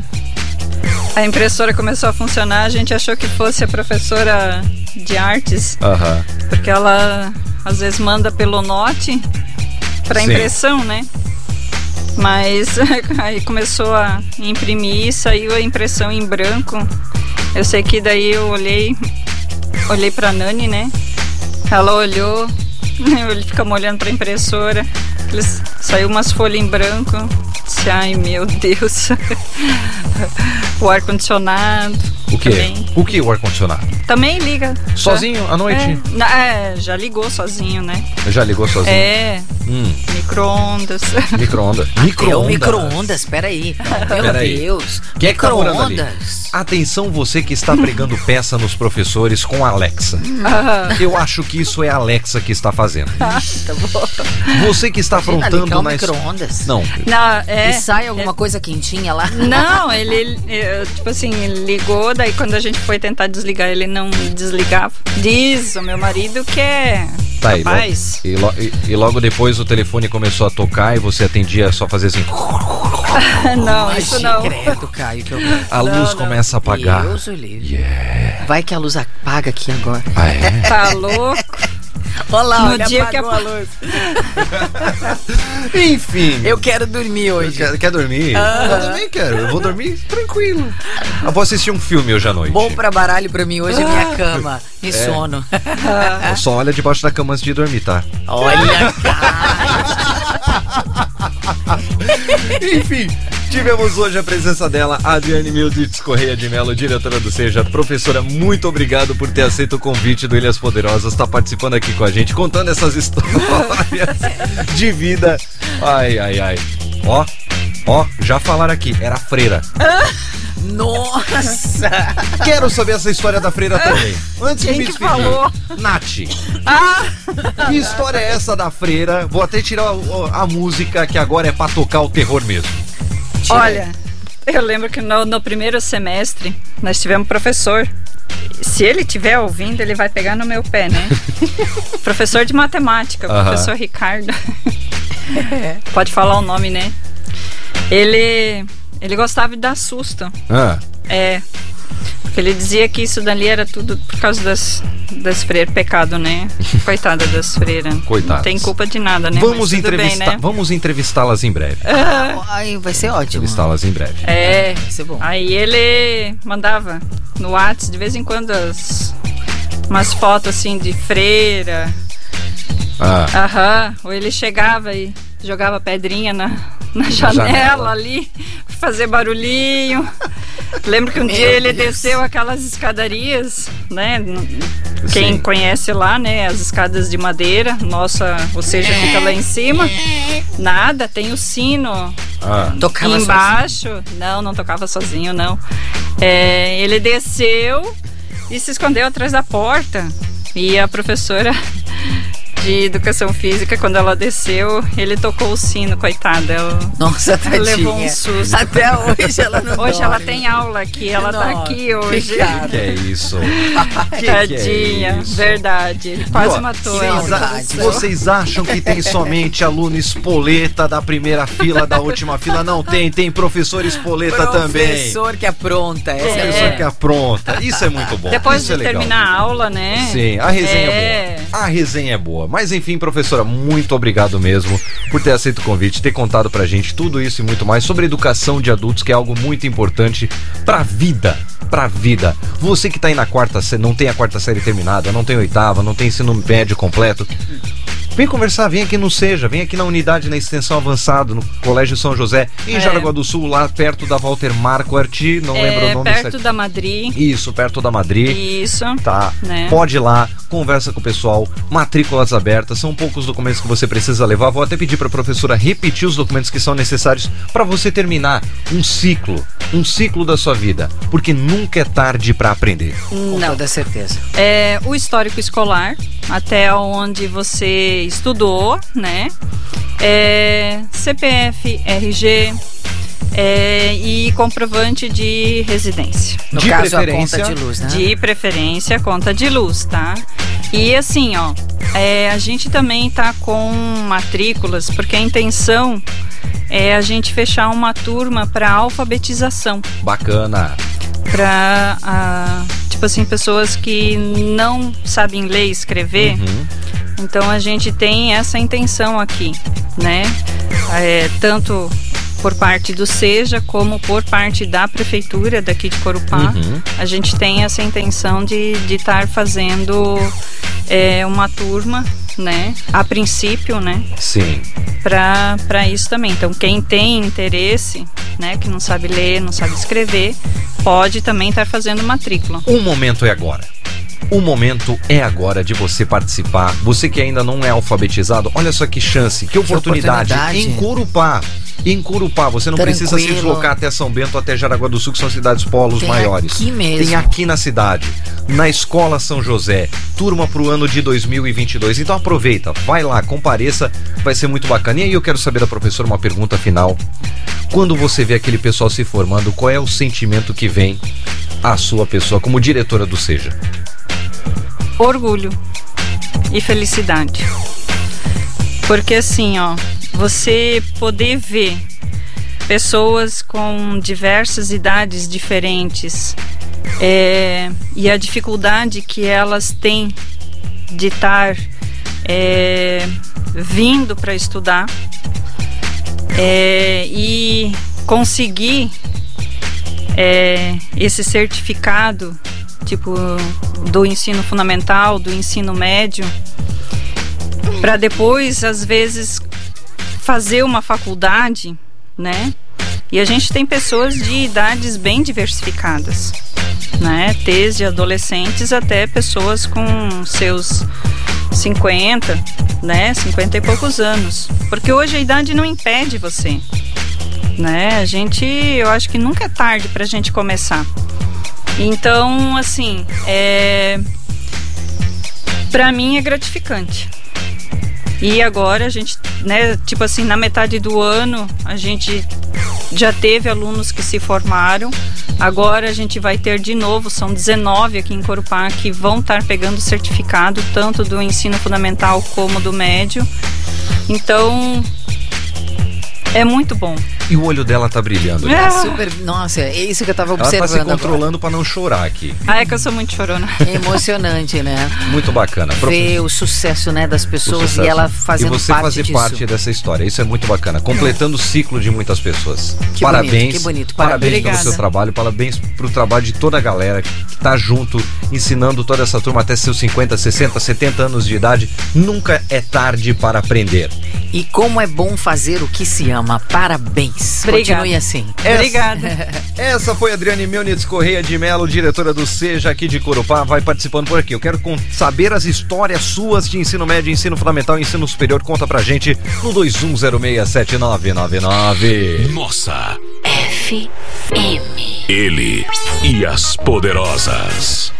Speaker 4: a impressora começou a funcionar, a gente achou que fosse a professora de artes,
Speaker 3: Aham.
Speaker 4: porque ela às vezes manda pelo note para
Speaker 3: Sim.
Speaker 4: impressão, né? Mas aí começou a imprimir saiu a impressão em branco. Eu sei que daí eu olhei, olhei pra Nani, né? Ela olhou, ele ficamos olhando pra impressora. Eles, saiu umas folhas em branco. Disse, ai meu Deus. o ar-condicionado.
Speaker 3: O que?
Speaker 4: Também,
Speaker 3: O que o ar-condicionado?
Speaker 4: também liga.
Speaker 3: Sozinho à noite?
Speaker 4: É, é, já ligou sozinho, né?
Speaker 3: Já ligou sozinho?
Speaker 4: É,
Speaker 3: Hum,
Speaker 4: micro-ondas.
Speaker 3: micro-ondas.
Speaker 2: É o
Speaker 3: Micro-ondas.
Speaker 2: micro-ondas, peraí. Meu
Speaker 3: Peraí.
Speaker 2: Deus.
Speaker 3: Quem é que tá morando ali?
Speaker 2: Micro-ondas.
Speaker 3: Atenção você que está pregando peça nos professores com a Alexa.
Speaker 4: Ah,
Speaker 3: Eu acho que isso é a Alexa que está fazendo.
Speaker 4: tá bom.
Speaker 3: Você que está
Speaker 2: Imagina,
Speaker 3: aprontando
Speaker 2: o
Speaker 3: na
Speaker 2: micro-ondas.
Speaker 3: Não,
Speaker 4: Não, é,
Speaker 2: E sai alguma coisa quentinha lá?
Speaker 4: Não, ele, ele, tipo assim, ligou, daí quando a gente foi tentar desligar, ele não desligava. Diz o meu marido que é
Speaker 3: tá aí.
Speaker 4: capaz.
Speaker 3: E, lo- e- e logo depois o telefone começou a tocar e você atendia só fazer assim.
Speaker 4: não, isso não.
Speaker 2: credo, Caio. Que eu...
Speaker 3: A luz começa a apagar.
Speaker 2: Deus livre. Vai que a luz apaga aqui agora.
Speaker 3: Ah, é?
Speaker 4: Tá louco?
Speaker 2: Olha lá,
Speaker 4: No
Speaker 2: olha,
Speaker 4: dia que
Speaker 2: apagou a luz.
Speaker 3: Enfim.
Speaker 2: Eu quero dormir hoje.
Speaker 3: Quer, quer dormir? Eu também quero. Eu vou dormir tranquilo. Eu vou assistir um filme hoje à noite.
Speaker 2: Bom pra baralho pra mim hoje é minha cama e
Speaker 3: É.
Speaker 2: sono.
Speaker 3: Só olha debaixo da cama antes de dormir, tá?
Speaker 2: Olha, cara.
Speaker 3: Enfim, tivemos hoje a presença dela, Adriane Milditz Correia de Melo, diretora do Seja. Professora, muito obrigado por ter aceito o convite do Ilhas Poderosas, tá participando aqui com a gente, contando essas histórias de vida. Ai, ai, ai. Ó, ó, já falaram aqui, era freira.
Speaker 2: Nossa.
Speaker 3: Quero saber essa história da freira também. Antes de
Speaker 4: Quem
Speaker 3: me
Speaker 4: que
Speaker 3: despedir.
Speaker 4: falou?
Speaker 3: Nath. Que história é essa da freira? Vou até tirar o- a música que agora é pra tocar o terror mesmo.
Speaker 4: Olha, Eu lembro que no, no primeiro semestre nós tivemos professor. Se ele estiver ouvindo, ele vai pegar no meu pé, né? professor de matemática, professor Ricardo. Pode falar o nome, né? Ele, ele gostava de dar susto.
Speaker 3: Ah,
Speaker 4: É. Porque ele dizia que isso dali era tudo por causa das, das freiras, pecado, né? Coitada das freiras.
Speaker 3: Coitadas.
Speaker 4: Não tem culpa de nada, né?
Speaker 3: vamos entrevistar,
Speaker 4: Bem, né?
Speaker 3: vamos entrevistá-las em breve.
Speaker 2: Ai, vai ser ótimo.
Speaker 3: Entrevistá-las em breve.
Speaker 4: É.
Speaker 2: Vai ser bom.
Speaker 4: Aí ele mandava no WhatsApp de vez em quando as, umas fotos assim de freira.
Speaker 3: Ah,
Speaker 4: Aham. Ou ele chegava e jogava pedrinha na, na janela,
Speaker 3: janela.
Speaker 4: ali, pra fazer barulhinho. Lembro que um dia ele desceu aquelas escadarias, né? Quem
Speaker 3: Sim.
Speaker 4: conhece lá, né? As escadas de madeira, nossa, ou seja, fica lá em cima. Nada, tem o sino
Speaker 3: ah.
Speaker 2: Tocava
Speaker 4: embaixo. Não, não tocava sozinho, não. É, ele desceu e se escondeu atrás da porta. E a professora de educação física, quando ela desceu, ele tocou o sino, coitada. Ela
Speaker 2: Nossa, tadinha.
Speaker 4: levou um susto.
Speaker 2: Até hoje ela não
Speaker 4: Hoje ela
Speaker 2: dorme.
Speaker 4: tem aula aqui, ela tá
Speaker 2: Nossa,
Speaker 4: aqui hoje.
Speaker 2: cara.
Speaker 3: Que é isso? Que que
Speaker 4: Tadinha,
Speaker 3: é isso?
Speaker 4: verdade. Quase matou
Speaker 3: vocês,
Speaker 4: ela.
Speaker 3: a- vocês acham que tem somente aluno espoleta da primeira fila, da última fila? Não tem, tem professor espoleta também.
Speaker 2: Professor que apronta. Essa é. a
Speaker 3: Professor que apronta. Isso é muito bom.
Speaker 4: Depois
Speaker 3: Isso
Speaker 4: de
Speaker 3: é legal.
Speaker 4: terminar a aula, né?
Speaker 3: Sim, a resenha é.
Speaker 4: É.
Speaker 3: boa. A resenha é boa. Mas enfim, professora, muito obrigado mesmo por ter aceito o convite, ter contado pra gente tudo isso e muito mais sobre educação de adultos, que é algo muito importante pra vida. Pra vida. Você que tá aí na quarta série, não tem a quarta série terminada, não tem oitava, não tem ensino médio completo. Vem conversar, vem aqui no Seja, vem aqui na unidade na extensão avançado, no Colégio São José, em
Speaker 4: É.
Speaker 3: Jaraguá do Sul, lá perto da Walter Marquardt, não lembro o
Speaker 4: É,
Speaker 3: nome
Speaker 4: perto
Speaker 3: certo.
Speaker 4: da Madrid.
Speaker 3: Isso, perto da Madrid.
Speaker 4: Isso.
Speaker 3: Tá.
Speaker 4: Né?
Speaker 3: Pode ir lá, conversa com o pessoal, matrículas abertas, são poucos documentos que você precisa levar. Vou até pedir para a professora repetir os documentos que são necessários para você terminar um ciclo, um ciclo da sua vida, porque nunca é tarde para aprender.
Speaker 2: Com
Speaker 4: Não.
Speaker 2: toda certeza.
Speaker 4: É, o histórico escolar, até onde você estudou, né? É, CPF, RG é, e comprovante de residência.
Speaker 2: No
Speaker 3: De
Speaker 2: caso, a
Speaker 3: preferência,
Speaker 2: conta de luz, né?
Speaker 4: De preferência, conta de luz, tá? E assim, ó, é, a gente também tá com matrículas, porque a intenção é a gente fechar uma turma para alfabetização
Speaker 3: Bacana.
Speaker 4: para tipo assim pessoas que não sabem ler e escrever
Speaker 3: Uhum.
Speaker 4: então a gente tem essa intenção aqui né É, tanto por parte do Seja como por parte da prefeitura daqui de Corupá
Speaker 3: Uhum.
Speaker 4: a gente tem essa intenção de estar fazendo é, uma turma né a princípio né
Speaker 3: Sim.
Speaker 4: para isso também. Então, quem tem interesse, né, que não sabe ler, não sabe escrever, pode também estar fazendo matrícula.
Speaker 3: O momento é agora. O momento é agora de você participar. Você que ainda não é alfabetizado, olha só que chance, que oportunidade.
Speaker 2: oportunidade.
Speaker 3: Em Curupá. Em Curupá, você não precisa se
Speaker 2: Tranquilo.
Speaker 3: deslocar até São Bento, até Jaraguá do Sul, que são cidades polos
Speaker 2: Tem
Speaker 3: maiores.
Speaker 2: aqui mesmo.
Speaker 3: Tem aqui na cidade, na Escola São José, turma pro ano de 2022. Então aproveita, vai lá, compareça, vai ser muito bacana. E aí eu quero saber da professora uma pergunta final. Quando você vê aquele pessoal se formando, qual é o sentimento que vem à sua pessoa como diretora do Seja?
Speaker 4: Orgulho e felicidade. Porque assim, ó, você poder ver pessoas com diversas idades diferentes é, e a dificuldade que elas têm de estar é, vindo para estudar é, e conseguir é, esse certificado tipo do ensino fundamental, do ensino médio, para depois às vezes fazer uma faculdade, né? E a gente tem pessoas de idades bem diversificadas, né? Desde adolescentes até pessoas com seus 50, né? 50 e poucos anos. Porque hoje a idade não impede você, né? A gente, eu acho que nunca é tarde para a gente começar. Então, assim, é... para mim é gratificante. E agora a gente, né, tipo assim, na metade do ano, a gente já teve alunos que se formaram. Agora a gente vai ter de novo, são 19 aqui em Corupá que vão estar pegando certificado, tanto do ensino fundamental como do médio. Então, é muito bom.
Speaker 3: E o olho dela tá brilhando.
Speaker 4: É.
Speaker 2: Super, nossa, é isso que eu tava
Speaker 3: Ela tá se
Speaker 2: observando
Speaker 3: controlando pra não chorar aqui.
Speaker 4: Ah, é que eu sou muito chorona.
Speaker 2: É emocionante, né?
Speaker 3: Muito bacana.
Speaker 2: Ver o sucesso, né, das pessoas e ela fazendo
Speaker 3: e você
Speaker 2: parte
Speaker 3: fazer
Speaker 2: disso.
Speaker 3: parte dessa história. Isso é muito bacana. Completando o ciclo de muitas pessoas.
Speaker 2: Que
Speaker 3: parabéns.
Speaker 2: bonito, que bonito.
Speaker 3: Parabéns
Speaker 2: Parabéns.
Speaker 3: pelo seu
Speaker 4: Obrigada.
Speaker 3: trabalho. Parabéns pro trabalho de toda a galera que tá junto, ensinando toda essa turma até seus 50, 60, 70 anos de idade. Nunca é tarde para aprender.
Speaker 2: E como é bom fazer o que se ama. Parabéns.
Speaker 4: Obrigada.
Speaker 2: Continue assim.
Speaker 4: Obrigada.
Speaker 3: Essa foi a Adriane Milnitz Correia de Melo, diretora do Seja aqui de Corupá, vai participando por aqui. Eu quero saber as histórias suas de ensino médio, ensino fundamental e ensino superior. Conta pra gente no 21067999.
Speaker 6: Nossa,
Speaker 5: FM.
Speaker 6: ele e as poderosas.